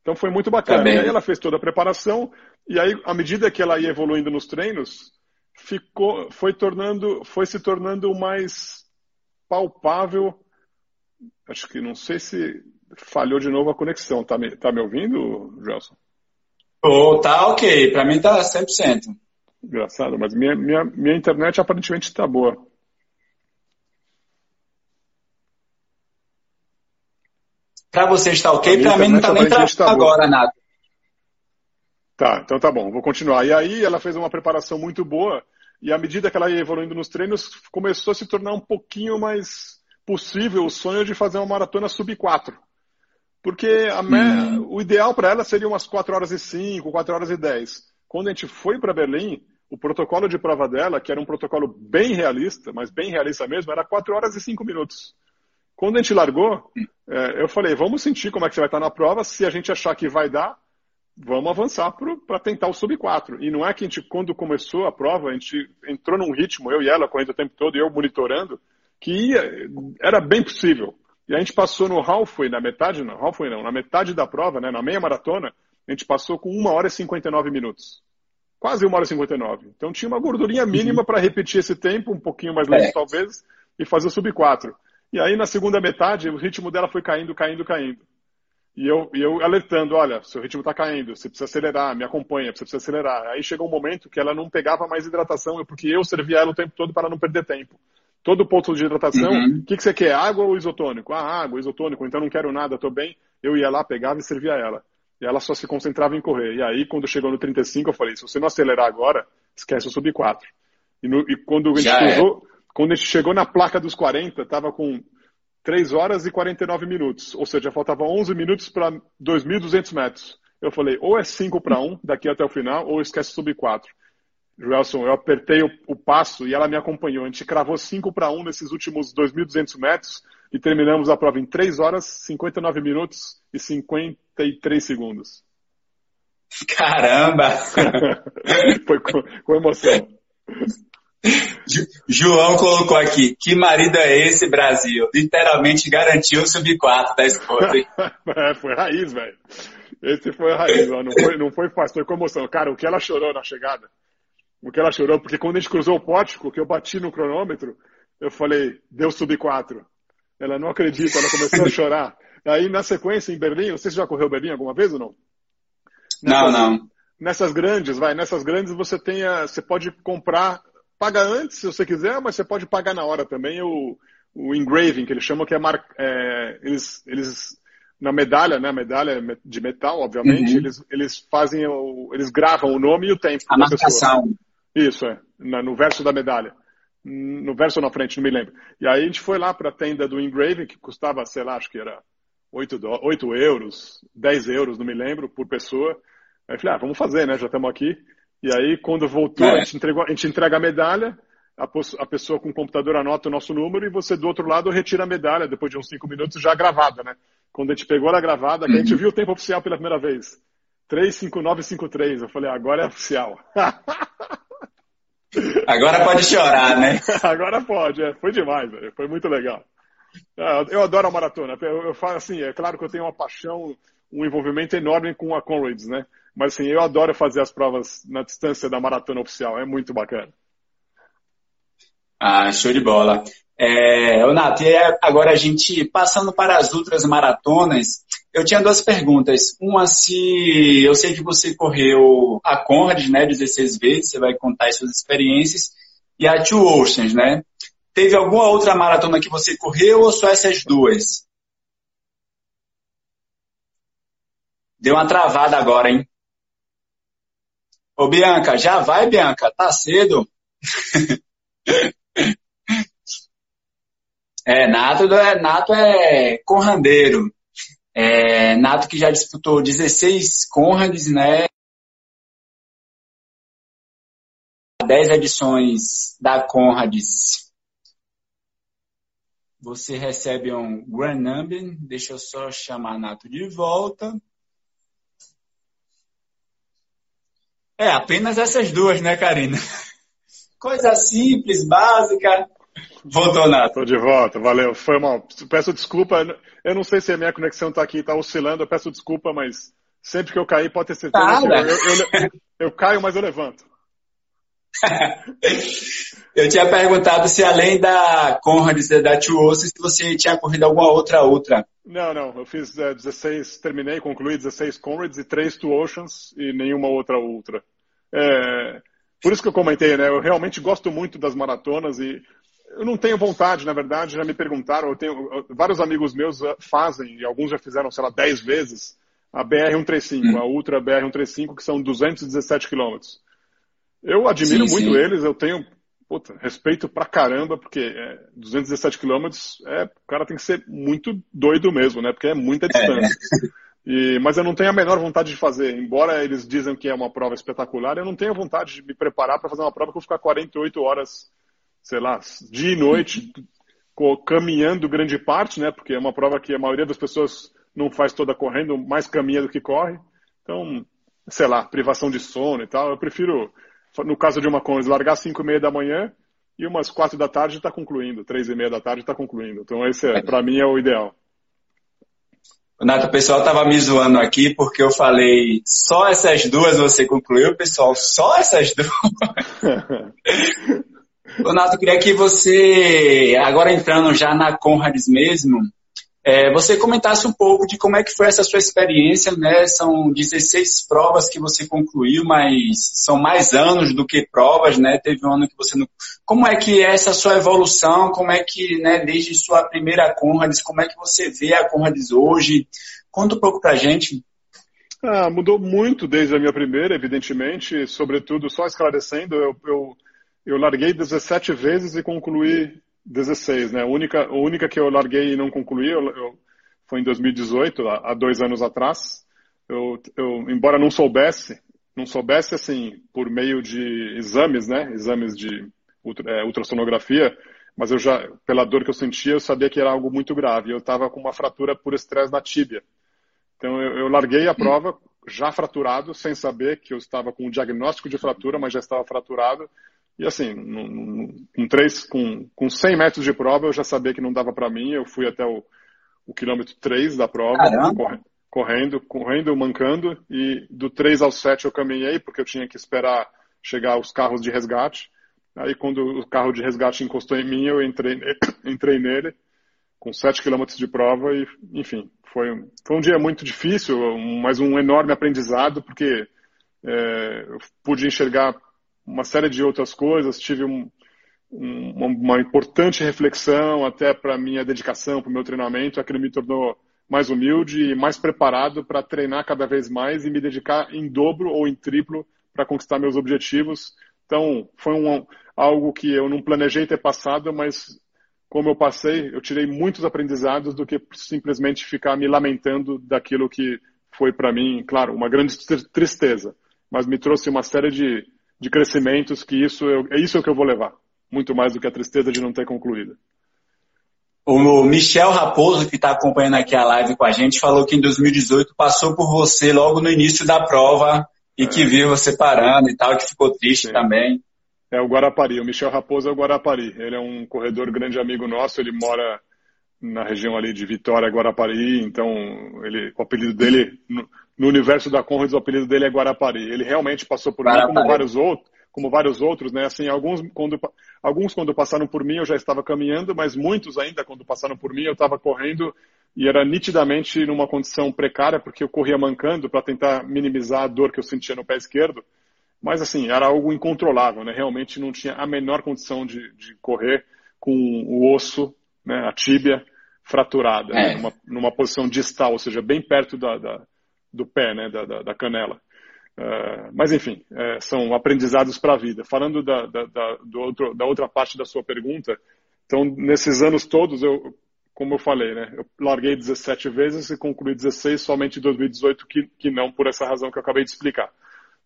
Então foi muito bacana. Também. E aí ela fez toda a preparação, e aí, à medida que ela ia evoluindo nos treinos, ficou, foi, tornando, foi se tornando mais palpável. Acho que não sei se falhou de novo a conexão. Tá me, tá me ouvindo, Gelson? Oh, tá ok. Para mim tá 100%. Engraçado, mas minha, minha, minha internet aparentemente está boa. Para você está ok, para mim não está nem travando tá agora nada. Tá, então tá bom, vou continuar. E aí ela fez uma preparação muito boa, e à medida que ela ia evoluindo nos treinos, começou a se tornar um pouquinho mais possível o sonho de fazer uma maratona sub 4. Porque uhum. o ideal para ela seria umas 4 horas e 5, 4 horas e 10. Quando a gente foi para Berlim, o protocolo de prova dela, que era um protocolo bem realista, mas bem realista mesmo, era 4 horas e 5 minutos. Quando a gente largou, é, eu falei, vamos sentir como é que você vai estar na prova, se a gente achar que vai dar, vamos avançar para tentar o sub 4. E não é que a gente, quando começou a prova, a gente entrou num ritmo, eu e ela correndo o tempo todo, e eu monitorando, que ia, era bem possível. E a gente passou no halfway, na metade, não, halfway não, na metade da prova, né, na meia maratona, a gente passou com 1 hora e 59 minutos. Quase 1 hora e 59. Então tinha uma gordurinha mínima uhum. para repetir esse tempo, um pouquinho mais lento é. talvez, e fazer o sub 4. E aí na segunda metade, o ritmo dela foi caindo, caindo, caindo. E eu, e eu alertando, olha, seu ritmo está caindo, você precisa acelerar, me acompanha, você precisa acelerar. Aí chegou um momento que ela não pegava mais hidratação, porque eu servia ela o tempo todo para não perder tempo todo ponto de hidratação, o uhum. que, que você quer? Água ou isotônico? Ah, água, isotônico, então não quero nada, estou bem. Eu ia lá, pegava e servia ela. E ela só se concentrava em correr. E aí, quando chegou no 35, eu falei, se você não acelerar agora, esquece o sub 4. E, no, e quando, a gente cruzou, é. Quando a gente chegou na placa dos 40, estava com 3 horas e 49 minutos. Ou seja, faltava 11 minutos para 2.200 metros. Eu falei, ou é 5 para 1 daqui até o final, ou esquece o sub 4. Joelson, eu apertei o, o, passo e ela me acompanhou. A gente cravou 5 para 1 nesses últimos 2.200 metros e terminamos a prova em 3 horas, 59 minutos e 53 segundos. Caramba! [LAUGHS] Foi com, com emoção. [LAUGHS] João colocou aqui, que marido é esse, Brasil? Literalmente garantiu o sub-4 da esposa. [LAUGHS] é, foi raiz, velho. Esse foi a raiz, ó. Não, foi, não foi fácil, foi com emoção. Cara, o que ela chorou na chegada o que ela chorou, porque quando a gente cruzou o pótico, que eu bati no cronômetro, eu falei, deu sub 4. Ela não acredita, ela começou a [LAUGHS] chorar. Aí, na sequência, em Berlim, você já correu Berlim alguma vez ou não? Nessas, não, não. Nessas grandes, vai, nessas grandes você tem a, você pode comprar, paga antes se você quiser, mas você pode pagar na hora também o, o engraving, que eles chamam que é, mar, é eles, eles na medalha, né, medalha de metal, obviamente, uhum. eles, eles fazem, o, eles gravam o nome e o tempo. A marcação. Pessoa. Isso, é. no verso da medalha. No verso ou na frente, não me lembro. E aí a gente foi lá para a tenda do engraving, que custava, sei lá, acho que era 8, do... 8 euros, 10 euros, não me lembro, por pessoa. Aí eu falei, ah, vamos fazer, né? Já estamos aqui. E aí, quando voltou, é. a, gente entregou, a gente entrega a medalha, a, a, pessoa com o computador anota o nosso número e você do outro lado retira a medalha, depois de uns 5 minutos, já gravada, né? Quando a gente pegou ela gravada, uhum. a gente viu o tempo oficial pela primeira vez. 35953. Eu falei, agora é oficial. [LAUGHS] Agora pode chorar, né? [LAUGHS] Agora pode, é. foi demais, véio. foi muito legal. É, eu adoro a maratona. Eu, eu falo assim, é claro que eu tenho uma paixão, um envolvimento enorme com a Conrads, né? Mas assim, eu adoro fazer as provas na distância da maratona oficial, é muito bacana. Ah, show de bola. É, Nato, e agora a gente passando para as outras maratonas, eu tinha duas perguntas. Uma, se eu sei que você correu a Conrad, né, 16 vezes, você vai contar as suas experiências, e a Two Oceans, né? Teve alguma outra maratona que você correu ou só essas duas? Deu uma travada agora, hein? Ô, Bianca, já vai, Bianca? Tá cedo? é, Nato é, Nato é conrandeiro. É, Nato que já disputou 16 Conrads, né? 10 edições da Conrads. Você recebe um Grand Number. Deixa eu só chamar Nato de volta. É, apenas essas duas, né, Karina? Coisa simples, básica. Voltou, Nato. Estou de volta, valeu. Foi mal. Peço desculpa. Eu não sei se a minha conexão está aqui, está oscilando. Eu peço desculpa, mas sempre que eu cair, pode ter certeza. Eu, eu, eu, eu, caio, mas eu levanto. [LAUGHS] eu tinha perguntado se além da Conrad e da Tuoso, se você tinha corrido alguma outra outra. Não, não. Eu fiz é, 16, terminei, concluí 16 Conrads e 3 Two Oceans e nenhuma outra ultra. É, por isso que eu comentei, né? Eu realmente gosto muito das maratonas e eu não tenho vontade, na verdade, já me perguntaram, eu tenho vários amigos meus fazem, e alguns já fizeram, sei lá, 10 vezes, a BR-135, hum. a Ultra BR-135, que são 217 quilômetros. Eu admiro sim, muito sim. eles, eu tenho puta, respeito pra caramba, porque é, 217 quilômetros, é, o cara tem que ser muito doido mesmo, né? Porque é muita distância. É. [LAUGHS] E, mas eu não tenho a menor vontade de fazer. Embora eles dizem que é uma prova espetacular, eu não tenho vontade de me preparar para fazer uma prova que eu vou ficar 48 horas, sei lá, dia e noite, [LAUGHS] caminhando grande parte, né? Porque é uma prova que a maioria das pessoas não faz toda correndo, mais caminha do que corre. Então, sei lá, privação de sono e tal. Eu prefiro, no caso de uma coisa, largar às 5 e meia da manhã e umas 4 da tarde está concluindo, 3 e meia da tarde está concluindo. Então, esse, é, para mim, é o ideal. Nato, o pessoal tava me zoando aqui porque eu falei só essas duas você concluiu, pessoal, só essas duas. [LAUGHS] Nato, queria que você, agora entrando já na Conrads mesmo, é, você comentasse um pouco de como é que foi essa sua experiência, né? São 16 provas que você concluiu, mas são mais anos do que provas, né? Teve um ano que você não... Como é que é essa sua evolução? Como é que, né, desde sua primeira Conrads, como é que você vê a Conrads hoje? Conta um pouco pra gente. Ah, mudou muito desde a minha primeira, evidentemente, sobretudo, só esclarecendo, eu, eu, eu larguei 17 vezes e concluí 16, né? A única, a única que eu larguei e não concluí eu, eu, foi em 2018, há, dois anos atrás. Eu, eu, embora não soubesse, não soubesse assim, por meio de exames, né? Exames de é, ultrassonografia, mas eu já, pela dor que eu sentia, eu sabia que era algo muito grave. Eu estava com uma fratura por estresse na tíbia. Então eu, eu larguei a prova já fraturado, sem saber que eu estava com um diagnóstico de fratura, mas já estava fraturado. E assim, com, três, com, com 100 metros de prova, eu já sabia que não dava para mim. Eu fui até o, o quilômetro 3 da prova, correndo, correndo, mancando. E do 3 ao 7 eu caminhei, porque eu tinha que esperar chegar os carros de resgate. Aí, quando o carro de resgate encostou em mim, eu entrei, [COUGHS] entrei nele, com 7 quilômetros de prova. E, enfim, foi, foi um dia muito difícil, mas um enorme aprendizado, porque é, eu pude enxergar uma série de outras coisas, tive um, um, uma, importante reflexão até para minha dedicação, para o meu treinamento, aquilo me tornou mais humilde e mais preparado para treinar cada vez mais e me dedicar em dobro ou em triplo para conquistar meus objetivos. Então, foi um, algo que eu não planejei ter passado, mas como eu passei, eu tirei muitos aprendizados do que simplesmente ficar me lamentando daquilo que foi para mim, claro, uma grande tristeza, mas me trouxe uma série de de crescimentos, que isso eu, é isso que eu vou levar, muito mais do que a tristeza de não ter concluído. O Michel Raposo, que está acompanhando aqui a live com a gente, falou que em 2018 passou por você logo no início da prova e é. que viu você parando e tal, que ficou triste Sim. também. É o Guarapari, o Michel Raposo é o Guarapari. Ele é um corredor grande amigo nosso, ele mora na região ali de Vitória, Guarapari, então ele, o apelido dele, no, no universo da Conrads, o apelido dele é Guarapari. Ele realmente passou por Guarapari. mim como vários outros, como vários outros, né? Assim, alguns quando, alguns quando passaram por mim eu já estava caminhando, mas muitos ainda quando passaram por mim eu estava correndo e era nitidamente numa condição precária porque eu corria mancando para tentar minimizar a dor que eu sentia no pé esquerdo. Mas assim, era algo incontrolável, né? Realmente não tinha a menor condição de, de correr com o osso, né, a tíbia fraturada, né? é. né, numa, numa, posição distal, ou seja, bem perto da, da do pé, né, da, da, da canela. Uh, mas enfim, é, são aprendizados para a vida. Falando da, da, da, outro, da outra parte da sua pergunta, então nesses anos todos, eu, como eu falei, né, eu larguei 17 vezes e concluí 16 somente em 2018, que, que não por essa razão que eu acabei de explicar.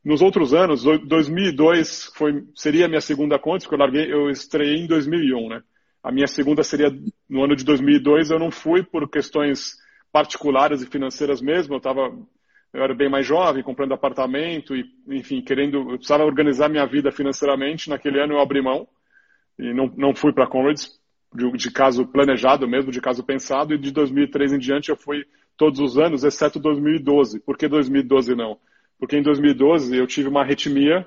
Nos outros anos, 2002 foi, seria a minha segunda conta, porque eu larguei, eu estreiei em 2001, né? A minha segunda seria no ano de 2002, eu não fui por questões particulares e financeiras mesmo, eu estava eu era bem mais jovem, comprando apartamento e, enfim, querendo, eu precisava organizar minha vida financeiramente. Naquele ano eu abri mão e não, não fui para a Conrads, de, de, caso planejado mesmo, de caso pensado, e de 2003 em diante eu fui todos os anos, exceto 2012. Por que 2012 não? Porque em 2012 eu tive uma arritmia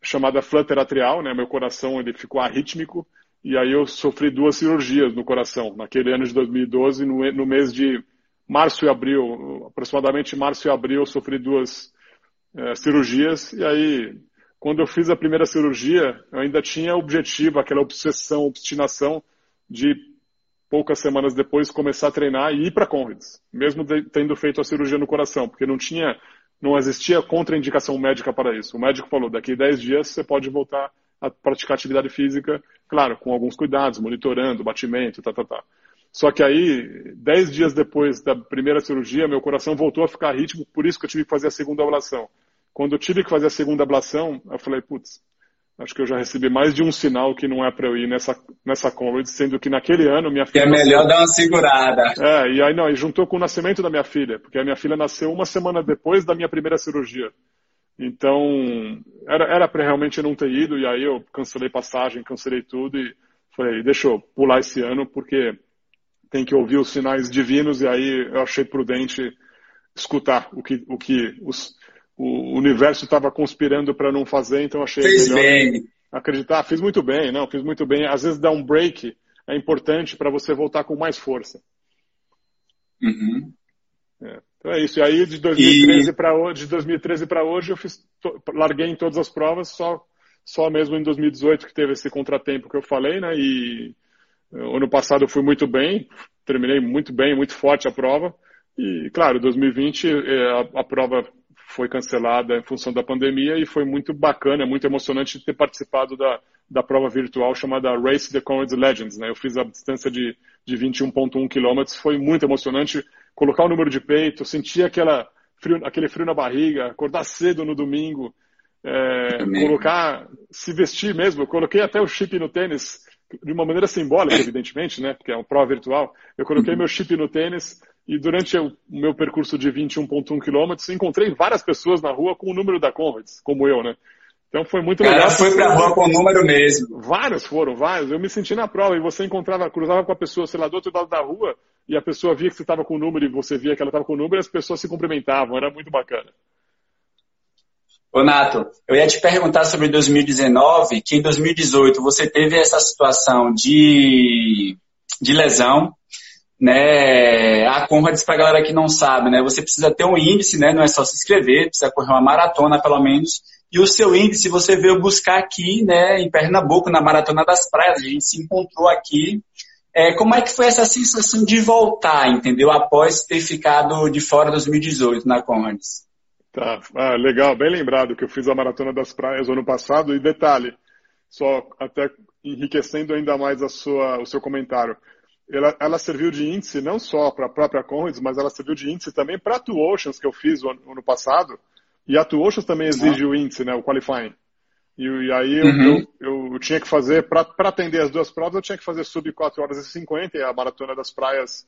chamada flutter atrial, né? Meu coração ele ficou arrítmico e aí eu sofri duas cirurgias no coração. Naquele ano de 2012, no, mês de março e abril, aproximadamente março e abril, eu sofri duas é, cirurgias. E aí, quando eu fiz a primeira cirurgia, eu ainda tinha objetivo, aquela obsessão, obstinação de poucas semanas depois começar a treinar e ir para Conrads, mesmo de, tendo feito a cirurgia no coração, porque não tinha, não existia contraindicação médica para isso. O médico falou: daqui a 10 dias você pode voltar a praticar atividade física, claro, com alguns cuidados, monitorando, batimento, tá, tá, tá. Só que aí, dez dias depois da primeira cirurgia, meu coração voltou a ficar ritmo, por isso que eu tive que fazer a segunda ablação. Quando eu tive que fazer a segunda ablação, eu falei, putz, acho que eu já recebi mais de um sinal que não é para eu ir nessa, nessa Conrad, sendo que naquele ano minha filha... Que é melhor nasceu... dar uma segurada. É, e aí não, e juntou com o nascimento da minha filha, porque a minha filha nasceu uma semana depois da minha primeira cirurgia. Então, era, era para realmente não ter ido, e aí eu cancelei passagem, cancelei tudo, e falei, deixa eu pular esse ano, porque tem que ouvir os sinais divinos, e aí eu achei prudente escutar o que, o que os, o universo estava conspirando para não fazer, então achei Fez melhor bem. acreditar. Fiz muito bem, não, fiz muito bem. Às vezes dar um break é importante para você voltar com mais força. Uhum. É. Então é isso. E aí de 2013 e... para hoje, de 2013 para hoje eu fiz, larguei em todas as provas, só só mesmo em 2018 que teve esse contratempo que eu falei, né? E Ano passado eu fui muito bem, terminei muito bem, muito forte a prova. E, claro, 2020 é, a, a prova foi cancelada em função da pandemia e foi muito bacana, muito emocionante ter participado da, da prova virtual chamada Race the Conrads Legends. Né? Eu fiz a distância de, de 21,1 quilômetros, foi muito emocionante colocar o número de peito, sentir aquela frio, aquele frio na barriga, acordar cedo no domingo, é, colocar, se vestir mesmo. Eu coloquei até o chip no tênis de uma maneira simbólica, [LAUGHS] evidentemente, né, porque é uma prova virtual, eu coloquei meu chip no tênis e durante o meu percurso de 21.1 quilômetros encontrei várias pessoas na rua com o número da Conrads, como eu, né? Então foi muito legal. Ela foi pra rua com o número mesmo. Vários foram, vários. Eu me senti na prova e você encontrava, cruzava com a pessoa, sei lá, do outro lado da rua e a pessoa via que você estava com o número e você via que ela estava com o número e as pessoas se cumprimentavam. Era muito bacana. Ô, Nato, eu ia te perguntar sobre 2019, que em 2018 você teve essa situação de, de lesão, né? A Conrads, para galera que não sabe, né? Você precisa ter um índice, né? Não é só se inscrever, precisa correr uma maratona pelo menos. E o seu índice você veio buscar aqui, né? Em Pernambuco, na Maratona das Praias. A gente se encontrou aqui. É, como é que foi essa sensação de voltar, entendeu? Após ter ficado de fora 2018 na Conrads? Tá, ah, legal, bem lembrado que eu fiz a Maratona das Praias ano passado e detalhe, só até enriquecendo ainda mais a sua, o seu comentário. Ela, ela serviu de índice não só para a própria Conrads, mas ela serviu de índice também para a Two Oceans que eu fiz o ano, ano passado. E a Oceans também exige uhum. o índice, né, o qualifying. E, e aí eu, uhum. eu, eu, tinha que fazer, para atender as duas provas, eu tinha que fazer sub 4 horas e 50 e a Maratona das Praias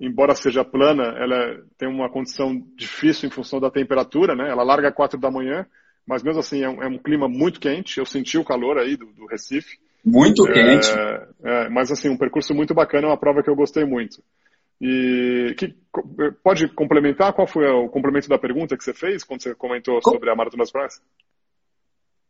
embora seja plana, ela tem uma condição difícil em função da temperatura, né? Ela larga às quatro da manhã, mas mesmo assim é um, é um, clima muito quente. Eu senti o calor aí do, do Recife Muito quente. É, é, mas assim, um percurso muito bacana, uma prova que eu gostei muito. E que, pode complementar? Qual foi o complemento da pergunta que você fez quando você comentou sobre a Maratona das Praias?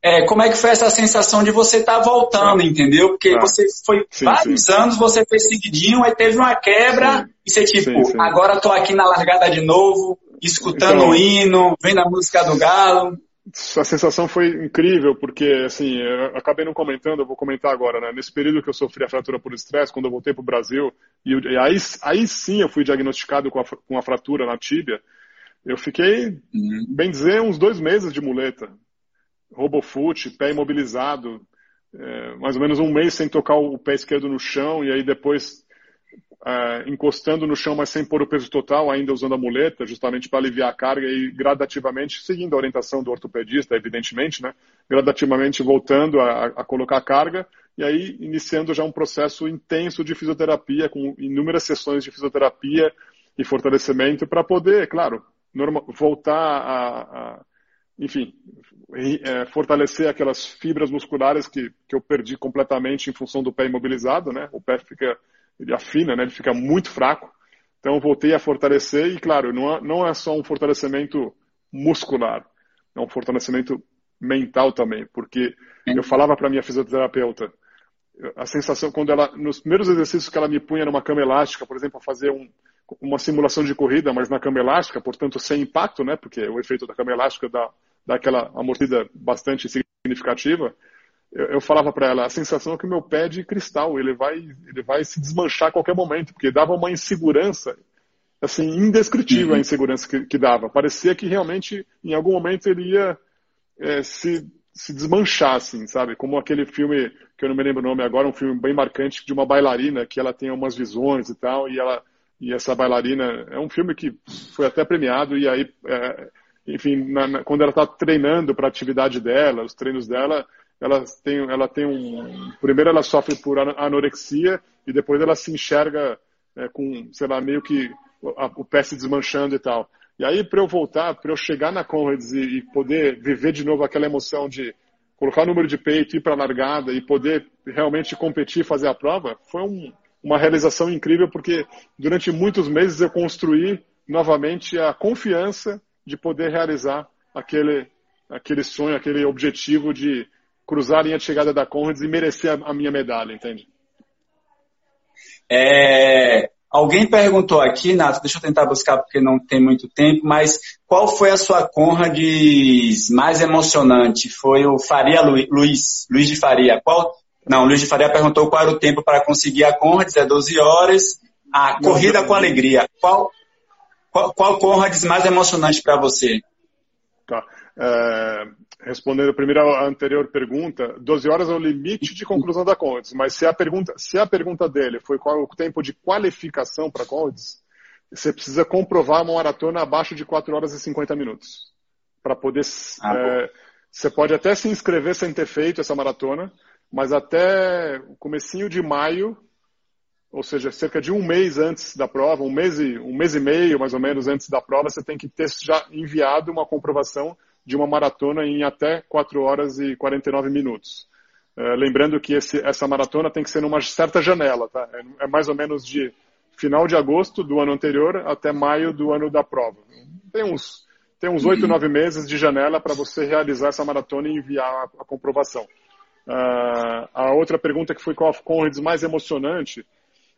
É, como é que foi essa sensação de você estar tá voltando, entendeu? Porque ah, você foi sim, vários sim. anos, você fez seguidinho, aí teve uma quebra, sim, e você tipo, agora tô aqui na largada de novo, escutando então, o hino, vendo a música do Galo. A sensação foi incrível, porque, assim, eu acabei não comentando, eu vou comentar agora, né? Nesse período que eu sofri a fratura por estresse, quando eu voltei para o Brasil, e, e, aí, aí sim eu fui diagnosticado com a, com a fratura na tíbia, eu fiquei, uhum. bem dizer, uns dois meses de muleta robofoot, pé imobilizado, é, mais ou menos um mês sem tocar o pé esquerdo no chão e aí depois é, encostando no chão, mas sem pôr o peso total, ainda usando a muleta, justamente para aliviar a carga e gradativamente, seguindo a orientação do ortopedista, evidentemente, né, gradativamente voltando a, a colocar a carga e aí iniciando já um processo intenso de fisioterapia, com inúmeras sessões de fisioterapia e fortalecimento para poder, claro, normal, voltar a, a enfim, é, fortalecer aquelas fibras musculares que, que eu perdi completamente em função do pé imobilizado, né? O pé fica, ele afina, né? Ele fica muito fraco. Então, voltei a fortalecer e, claro, não é, não é só um fortalecimento muscular, é um fortalecimento mental também, porque eu falava para minha fisioterapeuta, a sensação quando ela, nos primeiros exercícios que ela me punha numa cama elástica, por exemplo, fazer um, uma simulação de corrida, mas na cama elástica, portanto sem impacto, né? Porque o efeito da cama elástica dá, dá aquela amortida bastante significativa. Eu, eu falava para ela a sensação é que o meu pé é de cristal, ele vai, ele vai se desmanchar a qualquer momento, porque dava uma insegurança, assim, indescritível uhum. a insegurança que, que, dava. Parecia que realmente, em algum momento, ele ia é, se se desmanchar, assim, sabe? Como aquele filme, que eu não me lembro o nome agora, um filme bem marcante de uma bailarina que ela tem umas visões e tal, e ela e essa bailarina é um filme que foi até premiado e aí é, enfim na, na, quando ela está treinando para a atividade dela os treinos dela ela tem ela tem um primeiro ela sofre por anorexia e depois ela se enxerga é, com sei lá meio que a, o pé se desmanchando e tal. E aí para eu voltar para eu chegar na Conrads e, e poder viver de novo aquela emoção de colocar o número de peito ir para a largada e poder realmente competir fazer a prova foi um uma realização incrível, porque durante muitos meses eu construí novamente a confiança de poder realizar aquele, aquele sonho, aquele objetivo de cruzar a linha de chegada da Conrads e merecer a, a minha medalha, entende? É, alguém perguntou aqui, Nato, deixa eu tentar buscar porque não tem muito tempo, mas qual foi a sua Conrads mais emocionante? Foi o Faria Luiz, Luiz de Faria. Qual, não, Luiz de Faria perguntou qual era o tempo para conseguir a Conrads, é 12 horas. A corrida com alegria. Qual, qual, qual Conrads mais emocionante para você? Tá. É, respondendo primeiro a anterior pergunta, 12 horas é o limite de conclusão da Conrads, mas se a pergunta, se a pergunta dele foi qual o tempo de qualificação para a Conrads, você precisa comprovar uma maratona abaixo de 4 horas e 50 minutos. Para poder. Ah, é, você pode até se inscrever sem ter feito essa maratona, mas até o comecinho de maio, ou seja, cerca de um mês antes da prova, um mês e, um mês e meio mais ou menos antes da prova, você tem que ter já enviado uma comprovação de uma maratona em até 4 horas e 49 minutos. É, lembrando que esse, essa maratona tem que ser numa certa janela, tá? É, é, mais ou menos de final de agosto do ano anterior até maio do ano da prova. Tem uns tem uns oito, nove meses de janela para você realizar essa maratona e enviar a, a comprovação. Uh, a outra pergunta que foi qual a Conrads mais emocionante,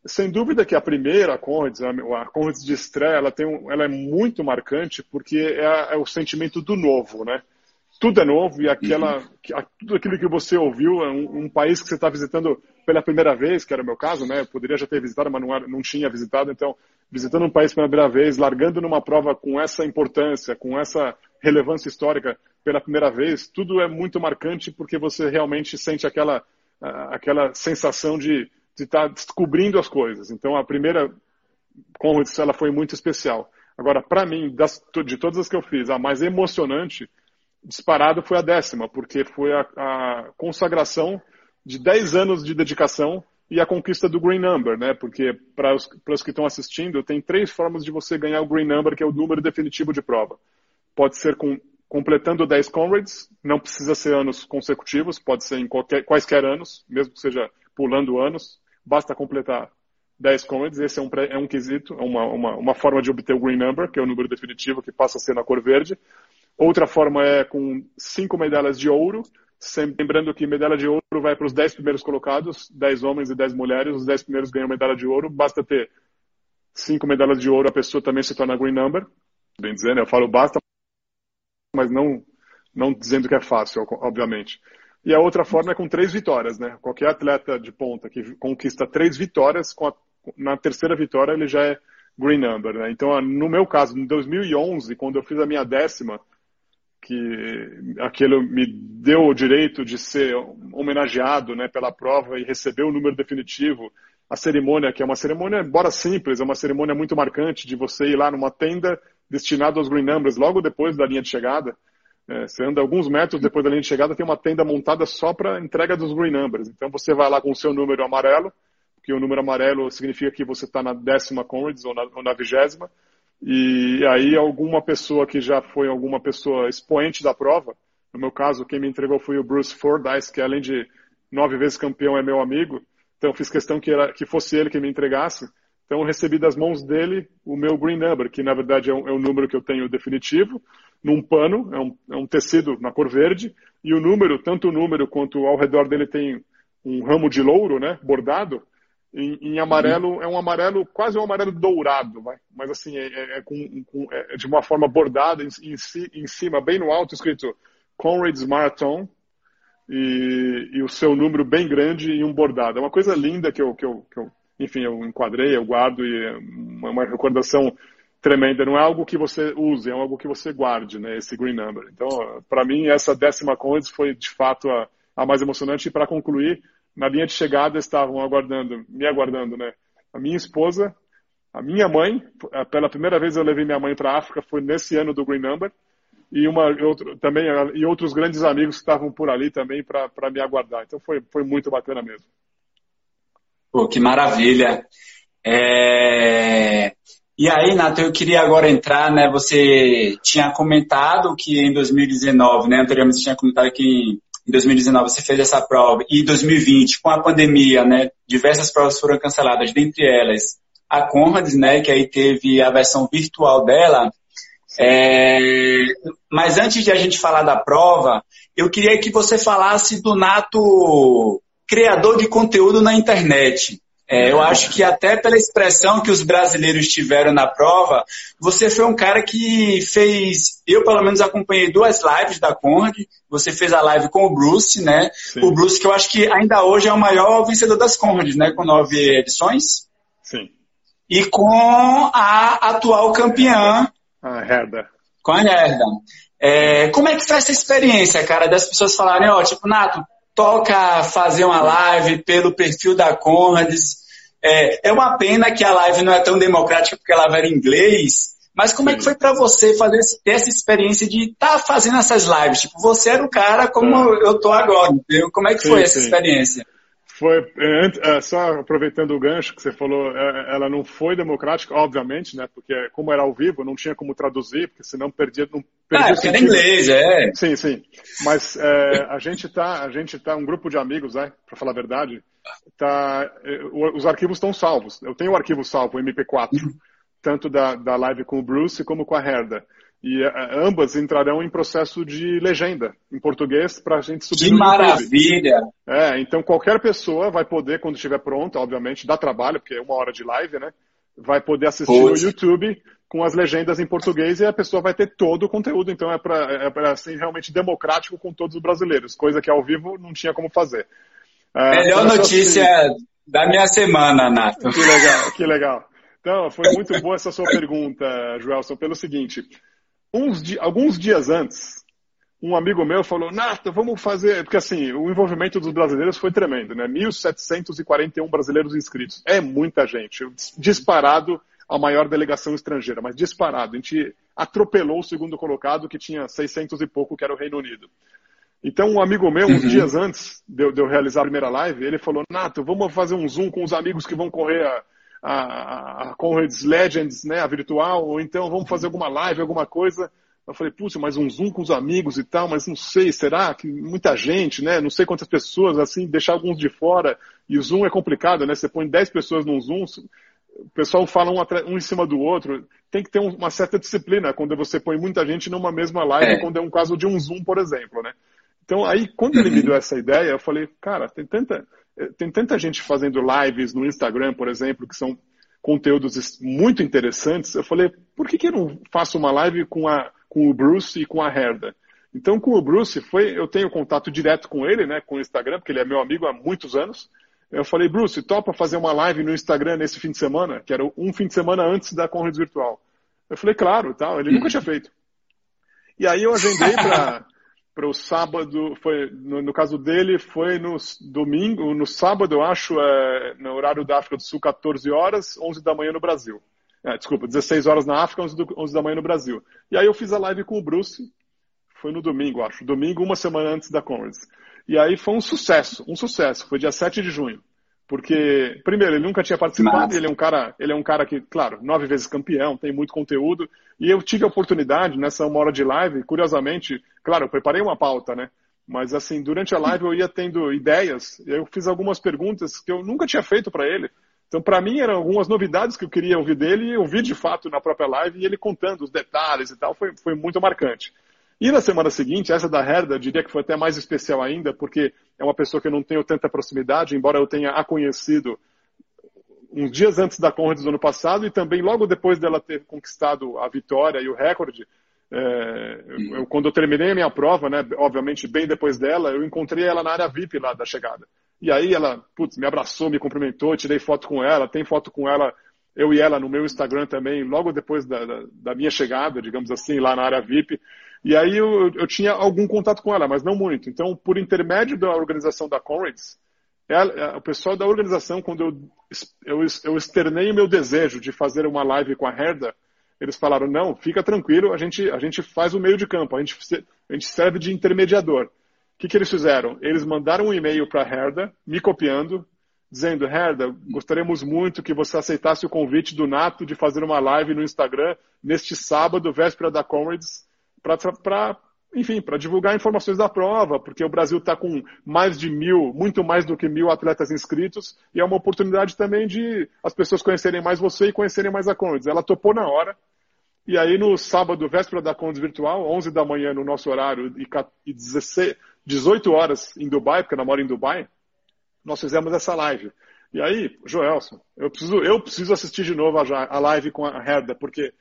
sem dúvida que a primeira Conrads, a, Conrads de estreia, ela, tem um, ela é muito marcante porque é, é, o sentimento do novo, né? Tudo é novo e aquela, uhum. tudo aquilo que você ouviu, é um, um país que você está visitando pela primeira vez, que era o meu caso, né? Eu poderia já ter visitado, mas não, não tinha visitado, então visitando um país pela primeira vez, largando numa prova com essa importância, com essa relevância histórica pela primeira vez, tudo é muito marcante porque você realmente sente aquela, aquela sensação de estar tá descobrindo as coisas. Então, a primeira Conrads, ela foi muito especial. Agora, para mim, das, de todas as que eu fiz, a mais emocionante, disparado, foi a décima, porque foi a, a consagração de 10 anos de dedicação e a conquista do Green Number, né? Porque para os, para os que estão assistindo, tem três formas de você ganhar o Green Number, que é o número definitivo de prova. Pode ser com, completando 10 Conrads, não precisa ser anos consecutivos, pode ser em qualquer, quaisquer anos, mesmo que seja pulando anos, basta completar 10 Conrads, esse é um, é um quesito, é uma, uma, uma forma de obter o Green Number, que é o número definitivo que passa a ser na cor verde. Outra forma é com 5 medalhas de ouro, sempre lembrando que medalha de ouro vai para os 10 primeiros colocados, 10 homens e 10 mulheres, os 10 primeiros ganham medalha de ouro, basta ter 5 medalhas de ouro, a pessoa também se torna Green Number, bem dizendo, eu falo basta, mas não, não dizendo que é fácil, obviamente. E a outra forma é com três vitórias, né? Qualquer atleta de ponta que conquista três vitórias, a, na terceira vitória ele já é green number, né? Então, no meu caso, em 2011, quando eu fiz a minha décima, que aquilo me deu o direito de ser homenageado, né, pela prova e receber o número definitivo, a cerimônia, que é uma cerimônia, embora simples, é uma cerimônia muito marcante de você ir lá numa tenda destinado aos green numbers logo depois da linha de chegada. É, você anda alguns metros depois da linha de chegada, tem uma tenda montada só para entrega dos green numbers. Então você vai lá com o seu número amarelo, que o número amarelo significa que você está na décima Conrads ou na, vigésima, e aí alguma pessoa que já foi alguma pessoa expoente da prova, no meu caso, quem me entregou foi o Bruce Fordyce, que além de nove vezes campeão é meu amigo, então fiz questão que, era, que fosse ele que me entregasse. Então, eu recebi das mãos dele o meu green number, que na verdade é um, é número que eu tenho definitivo, num pano, é um, é um, tecido na cor verde, e o número, tanto o número quanto ao redor dele tem um ramo de louro, né, bordado, em, em amarelo, é um amarelo, quase um amarelo dourado, vai? mas assim, é, é, é com, com, é de uma forma bordada, em, em, em, cima, bem no alto, escrito Conrad's Marathon, e, e, o seu número bem grande e um bordado. É uma coisa linda que eu, que eu, que eu enfim, eu enquadrei, eu guardo e é uma, uma recordação tremenda. Não é algo que você use, é algo que você guarde, né? Esse green number. Então, para mim, essa décima Condes foi de fato a, a mais emocionante. E para concluir, na linha de chegada estavam aguardando, me aguardando, né? A minha esposa, a minha mãe. Pela primeira vez eu levei minha mãe para a África foi nesse ano do green number e uma outro, também e outros grandes amigos que estavam por ali também para me aguardar. Então foi foi muito bacana mesmo. Pô, que maravilha. É... E aí, Nato, eu queria agora entrar, né? Você tinha comentado que em 2019, né? Anteriormente você tinha comentado que em 2019 você fez essa prova. E em 2020, com a pandemia, né? Diversas provas foram canceladas, dentre elas a Conrads, né? Que aí teve a versão virtual dela. É... Mas antes de a gente falar da prova, eu queria que você falasse do Nato criador de conteúdo na internet. É, eu acho que até pela expressão que os brasileiros tiveram na prova, você foi um cara que fez. Eu, pelo menos, acompanhei duas lives da Conrad. Você fez a live com o Bruce, né? Sim. O Bruce, que eu acho que ainda hoje é o maior vencedor das Conrad, né? Com nove edições. Sim. E com a atual campeã. A Herda. Com a Herda. É, como é que foi essa experiência, cara, das pessoas falarem, ó, tipo, Nato, toca fazer uma live pelo perfil da Conrads. É, é uma pena que a live não é tão democrática porque ela era em inglês, mas como Sim. é que foi para você fazer ter essa experiência de estar tá fazendo essas lives? Tipo, você era o cara como é. eu tô agora, entendeu? Como é que sim, foi essa experiência? Foi, é, é, só aproveitando o gancho que você falou, é, ela não foi democrática, obviamente, né? Porque como era ao vivo, não tinha como traduzir, porque senão perdia, não perdia ah, porque era inglês, é. Sim, sim. Mas é, a gente tá, a gente tá um grupo de amigos, né? Para falar a verdade, tá, os arquivos estão salvos. Eu tenho o arquivo salvo, o MP4, uhum. tanto da, da live com o Bruce como com a Herda e uh, ambas entrarão em processo de legenda em português para a gente subir que maravilha! É, então qualquer pessoa vai poder, quando estiver pronta, obviamente, dá trabalho, porque é uma hora de live, né? Vai poder assistir Poxa. no YouTube com as legendas em português e a pessoa vai ter todo o conteúdo. Então é para é assim, realmente democrático com todos os brasileiros, coisa que ao vivo não tinha como fazer. Uh, Melhor notícia assim... da minha semana, Nato. Que legal, que legal. Então, foi muito boa essa sua pergunta, Joelson, pelo seguinte uns, alguns dias antes, um amigo meu falou, Nato, vamos fazer. Porque assim, o envolvimento dos brasileiros foi tremendo, né? 1.741 brasileiros inscritos. É muita gente. Disparado a maior delegação estrangeira, mas disparado. A gente atropelou o segundo colocado, que tinha 600 e pouco, que era o Reino Unido. Então, um amigo meu, uns uhum. dias antes de eu, de eu, realizar a primeira live, ele falou: Nato, vamos fazer um Zoom com os amigos que vão correr a, a, a Conrad's Legends, né, a virtual, ou então vamos fazer alguma live, alguma coisa, Eu falei, puxa, mas um Zoom com os amigos e tal, mas não sei, será que muita gente, né? Não sei quantas pessoas, assim, deixar alguns de fora. E o Zoom é complicado, né? Você põe 10 pessoas num Zoom, o pessoal fala um, um em cima do outro. Tem que ter uma certa disciplina quando você põe muita gente numa mesma live, é. quando é um caso de um Zoom, por exemplo, né? Então, aí, quando ele me deu essa ideia, eu falei, cara, tem tanta, tem tanta gente fazendo lives no Instagram, por exemplo, que são conteúdos muito interessantes. Eu falei, por que, que eu não faço uma live com a com o Bruce e com a Herda. Então, com o Bruce, foi, eu tenho contato direto com ele, né, com o Instagram, porque ele é meu amigo há muitos anos. Eu falei, Bruce, topa fazer uma live no Instagram nesse fim de semana, que era um fim de semana antes da Conrads Virtual. Eu falei, claro, tal. Ele nunca tinha feito. E aí eu agendei para [LAUGHS] o sábado, foi no, no, caso dele, foi no domingo, no sábado, eu acho, é, no horário da África do Sul, 14 horas, 11 da manhã no Brasil. É, desculpa, 16 horas na África, 11, do, 11 da manhã no Brasil. E aí eu fiz a live com o Bruce, foi no domingo, acho. Domingo, uma semana antes da Conference. E aí foi um sucesso, um sucesso. Foi dia 7 de junho. Porque, primeiro, ele nunca tinha participado, ele é um cara, ele é um cara que, claro, nove vezes campeão, tem muito conteúdo. E eu tive a oportunidade nessa uma hora de live, curiosamente, claro, eu preparei uma pauta, né? Mas assim, durante a live eu ia tendo ideias, eu fiz algumas perguntas que eu nunca tinha feito para ele. Então, para mim, eram algumas novidades que eu queria ouvir dele e eu vi de fato na própria live e ele contando os detalhes e tal, foi, foi muito marcante. E na semana seguinte, essa da Herda, eu diria que foi até mais especial ainda, porque é uma pessoa que eu não tenho tanta proximidade, embora eu tenha a conhecido uns dias antes da Conrads do ano passado e também logo depois dela ter conquistado a vitória e o recorde. É, eu, quando eu terminei a minha prova, né, obviamente bem depois dela, eu encontrei ela na área VIP lá da chegada. E aí ela, putz, me abraçou, me cumprimentou, tirei foto com ela, tem foto com ela, eu e ela no meu Instagram também, logo depois da, da, da minha chegada, digamos assim, lá na área VIP. E aí eu, eu, tinha algum contato com ela, mas não muito. Então, por intermédio da organização da Conrads, ela, o pessoal da organização, quando eu, eu, eu externei o meu desejo de fazer uma live com a Herda, eles falaram, não, fica tranquilo, a gente, a gente faz o meio de campo, a gente, a gente serve de intermediador. O que, que eles fizeram? Eles mandaram um e-mail para a Herda, me copiando, dizendo: Herda, gostaríamos muito que você aceitasse o convite do Nato de fazer uma live no Instagram neste sábado, véspera da Comrades, para enfim, para divulgar informações da prova, porque o Brasil está com mais de mil, muito mais do que mil atletas inscritos, e é uma oportunidade também de as pessoas conhecerem mais você e conhecerem mais a Comrades. Ela topou na hora, e aí no sábado, véspera da Condes Virtual, 11 da manhã no nosso horário e 16, 18 horas em Dubai, porque ela mora em Dubai, nós fizemos essa live. E aí, Joelson, eu preciso, eu preciso assistir de novo a, a live com a Herda, porque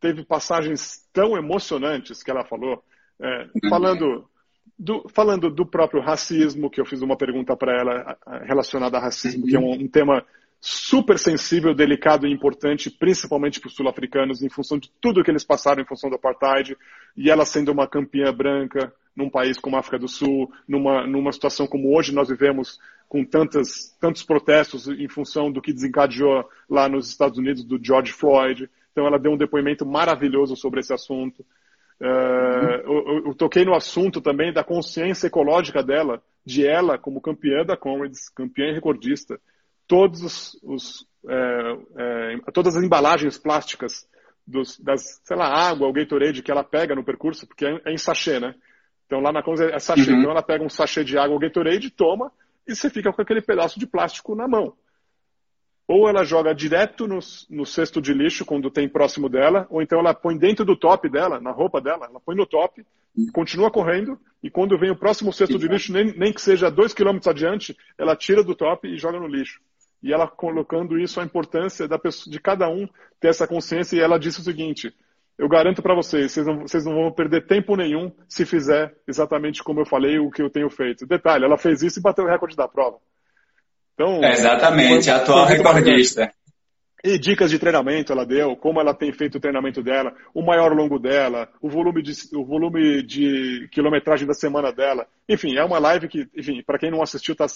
teve passagens tão emocionantes que ela falou, é, falando, do, falando do próprio racismo, que eu fiz uma pergunta para ela relacionada a racismo, que é um, um tema super sensível, delicado e importante, principalmente para os sul-africanos, em função de tudo que eles passaram em função do apartheid, e ela sendo uma campeã branca, num país como a África do Sul, numa, numa situação como hoje nós vivemos, com tantas, tantos protestos em função do que desencadeou lá nos Estados Unidos do George Floyd. Então ela deu um depoimento maravilhoso sobre esse assunto. Uh, eu, eu, toquei no assunto também da consciência ecológica dela, de ela como campeã da Comrades, campeã e recordista. Todos os, os é, é, todas as embalagens plásticas dos, das, sei lá, água ou Gatorade que ela pega no percurso, porque é, é em sachê, né? Então lá na Cones é sachê. Uhum. Então ela pega um sachê de água ou Gatorade, toma e você fica com aquele pedaço de plástico na mão. Ou ela joga direto no, no cesto de lixo quando tem próximo dela, ou então ela põe dentro do top dela, na roupa dela, ela põe no top, continua correndo, e quando vem o próximo cesto de lixo, nem, nem que seja dois quilômetros adiante, ela tira do top e joga no lixo. E ela colocando isso a importância da pessoa, de cada um ter essa consciência, e ela disse o seguinte: eu garanto para vocês, vocês não, vocês não vão perder tempo nenhum se fizer exatamente como eu falei, o que eu tenho feito. Detalhe, ela fez isso e bateu o recorde da prova. Então, é exatamente, foi, a atual recordista. E dicas de treinamento ela deu, como ela tem feito o treinamento dela, o maior longo dela, o volume de, o volume de quilometragem da semana dela. Enfim, é uma live que, enfim, para quem não assistiu, tá,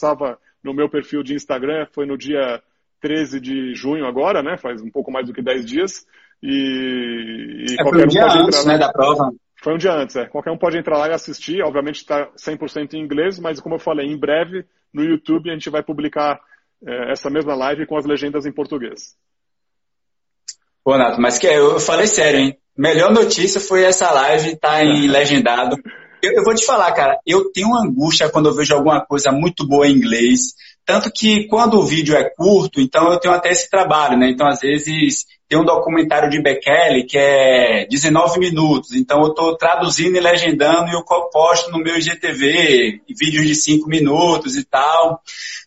no meu perfil de Instagram, foi no dia 13 de junho agora, né? Faz um pouco mais do que 10 dias. E, e é, qualquer um dia pode antes, entrar né, da prova. Foi um dia antes, é. Qualquer um pode entrar lá e assistir. Obviamente está 100% em inglês, mas como eu falei, em breve no YouTube a gente vai publicar é, essa mesma live com as legendas em português. Pô, Nato, mas que eu falei sério, hein? Melhor notícia foi essa live tá em [LAUGHS] legendado. Eu, eu, vou te falar, cara, eu tenho angústia quando eu vejo alguma coisa muito boa em inglês. Tanto que quando o vídeo é curto, então eu tenho até esse trabalho, né? Então, às vezes, tem um documentário de Bekele que é 19 minutos. Então, eu estou traduzindo e legendando e eu posto no meu IGTV vídeos de 5 minutos e tal.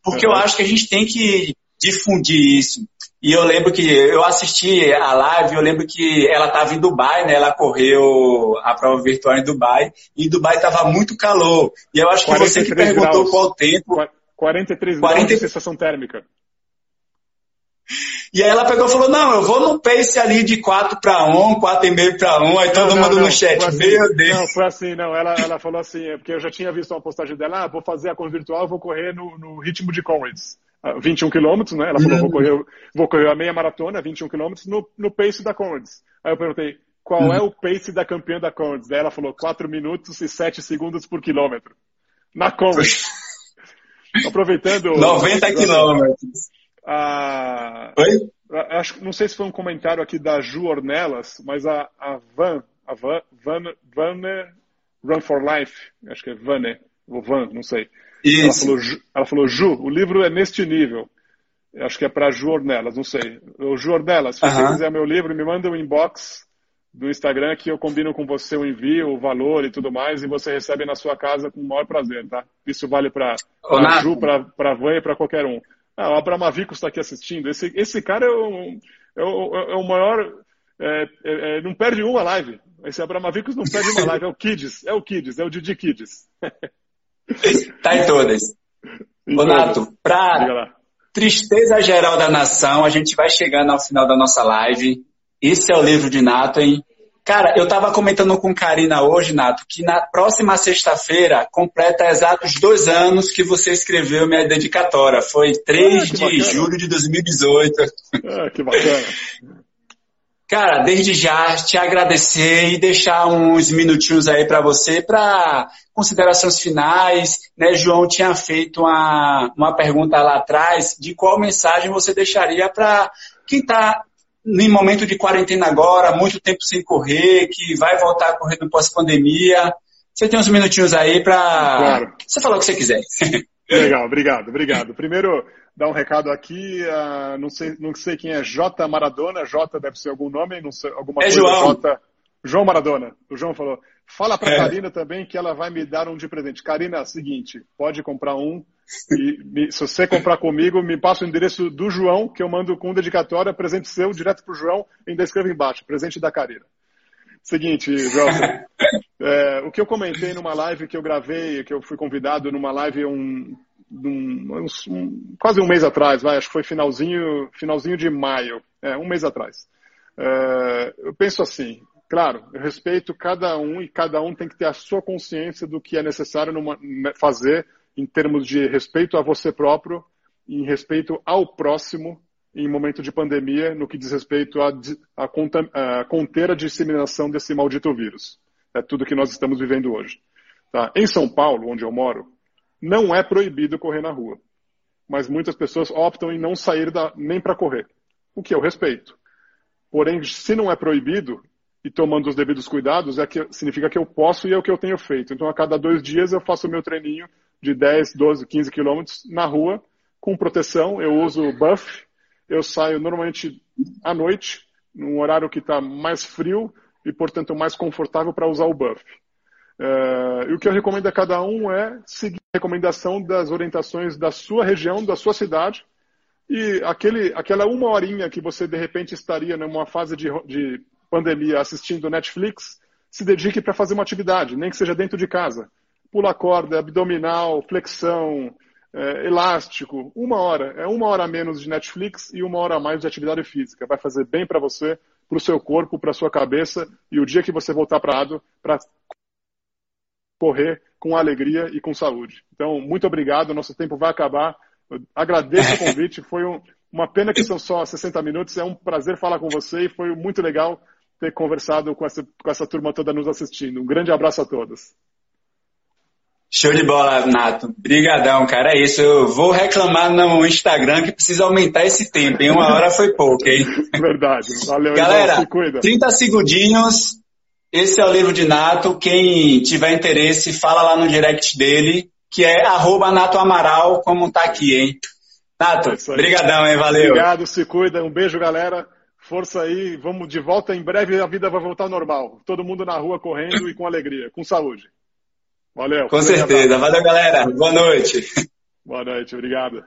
Porque uhum. eu acho que a gente tem que difundir isso. E eu lembro que eu assisti a live, eu lembro que ela estava em Dubai, né? Ela correu a prova virtual em Dubai, e em Dubai estava muito calor. E eu acho que você que perguntou graus. qual o tempo. 43 40... graus de sensação térmica. E aí ela pegou e falou, não, eu vou no pace ali de 4 para 1, 4,5 para 1, aí todo não, mundo não, no chat, assim, meu Deus. Não, foi assim, não, ela, ela falou assim, é porque eu já tinha visto uma postagem dela, ah, vou fazer a corrida virtual, vou correr no, no ritmo de Conrads. 21 quilômetros, né? Ela falou, vou correr, vou correr a meia maratona, 21 quilômetros, no, no pace da Conrads. Aí eu perguntei, qual uhum. é o pace da campeã da Conrads? Daí ela falou, 4 minutos e 7 segundos por quilômetro. Na Conrads. Aproveitando... [LAUGHS] 90 quilômetros. A... Oi? Acho, não sei se foi um comentário aqui da Ju Ornelas, mas a, a Van, a Van, Van, Van, Run for Life, acho que é Vane, ou Van, não sei. Ela falou, ela falou, Ju, o livro é neste nível. Acho que é para Ju Ornelas, não sei. Ju Ornelas, se uh -huh. você quiser meu livro, me manda um inbox do Instagram que eu combino com você o envio, o valor e tudo mais, e você recebe na sua casa com o maior prazer, tá? Isso vale para a Ju, para a Van e para qualquer um. Ah, o Abramavicos está aqui assistindo. Esse, esse cara é o, é o, é o maior. É, é, é não perde uma live. Esse Abramavicos não perde uma live. É o Kids. É o Kids. É o Didi Kids. [LAUGHS] Tá em todas. Ô, Nato, para tristeza geral da nação, a gente vai chegando ao final da nossa live. Esse é o livro de Nato, hein? Cara, eu estava comentando com Karina hoje, Nato, que na próxima sexta-feira completa exatos dois anos que você escreveu minha dedicatória. Foi 3 ah, de bacana. julho de 2018. Ah, que bacana. [LAUGHS] Cara, desde já te agradecer e deixar uns minutinhos aí para você para considerações finais. Né, João tinha feito uma, uma pergunta lá atrás de qual mensagem você deixaria para quem está em momento de quarentena agora, muito tempo sem correr, que vai voltar a correr no pós-pandemia. Você tem uns minutinhos aí para claro. você falar o que você quiser. [LAUGHS] Legal, obrigado, obrigado. Primeiro, dar um recado aqui, uh, não, sei, não sei quem é J Maradona, J deve ser algum nome, não sei, alguma é coisa. João. J, João Maradona. O João falou, fala para é. Karina também que ela vai me dar um de presente. Karina, é seguinte, pode comprar um, e me, se você comprar comigo, me passa o endereço do João, que eu mando com dedicatória, presente seu, direto para o João, ainda escreve embaixo, presente da Karina. Seguinte, João, é, o que eu comentei numa live que eu gravei, que eu fui convidado numa live um, um, um, quase um mês atrás, vai, acho que foi finalzinho, finalzinho de maio, é, um mês atrás. É, eu penso assim, claro, eu respeito cada um e cada um tem que ter a sua consciência do que é necessário numa, fazer em termos de respeito a você próprio, em respeito ao próximo em momento de pandemia, no que diz respeito a, a, a conter a disseminação desse maldito vírus. É tudo que nós estamos vivendo hoje. Tá? Em São Paulo, onde eu moro, não é proibido correr na rua. Mas muitas pessoas optam em não sair da, nem para correr. O que eu respeito. Porém, se não é proibido, e tomando os devidos cuidados, é que, significa que eu posso e é o que eu tenho feito. Então, a cada dois dias eu faço o meu treininho de 10, 12, 15 quilômetros na rua, com proteção. Eu uso buff, eu saio normalmente à noite, num horário que está mais frio e, portanto, mais confortável para usar o buff. Uh, e o que eu recomendo a cada um é seguir a recomendação das orientações da sua região, da sua cidade, e aquele, aquela uma horinha que você de repente estaria numa fase de, de pandemia assistindo Netflix, se dedique para fazer uma atividade, nem que seja dentro de casa pula corda, abdominal, flexão, é, elástico, uma hora. É uma hora a menos de Netflix e uma hora a mais de atividade física. Vai fazer bem para você, para o seu corpo, para a sua cabeça e o dia que você voltar para lado, para correr com alegria e com saúde. Então, muito obrigado. Nosso tempo vai acabar. Eu agradeço o [LAUGHS] convite. Foi um, uma pena que são só 60 minutos. É um prazer falar com você e foi muito legal ter conversado com essa, com essa turma toda nos assistindo. Um grande abraço a todos. Show de bola, Nato. Brigadão, cara. É isso. Eu vou reclamar no Instagram que precisa aumentar esse tempo, hein? Uma hora foi pouco, hein? Verdade. Valeu, Galera, irmão, se cuida. 30 segundinhos. Esse é o livro de Nato. Quem tiver interesse, fala lá no direct dele, que é arroba Nato Amaral, como tá aqui, hein? Nato, é brigadão, hein? Valeu. Obrigado, se cuida. Um beijo, galera. Força aí. Vamos de volta. Em breve a vida vai voltar ao normal. Todo mundo na rua correndo e com alegria, com saúde. Valeu. Com certeza. Valeu, galera. Boa noite. Boa noite. Obrigado.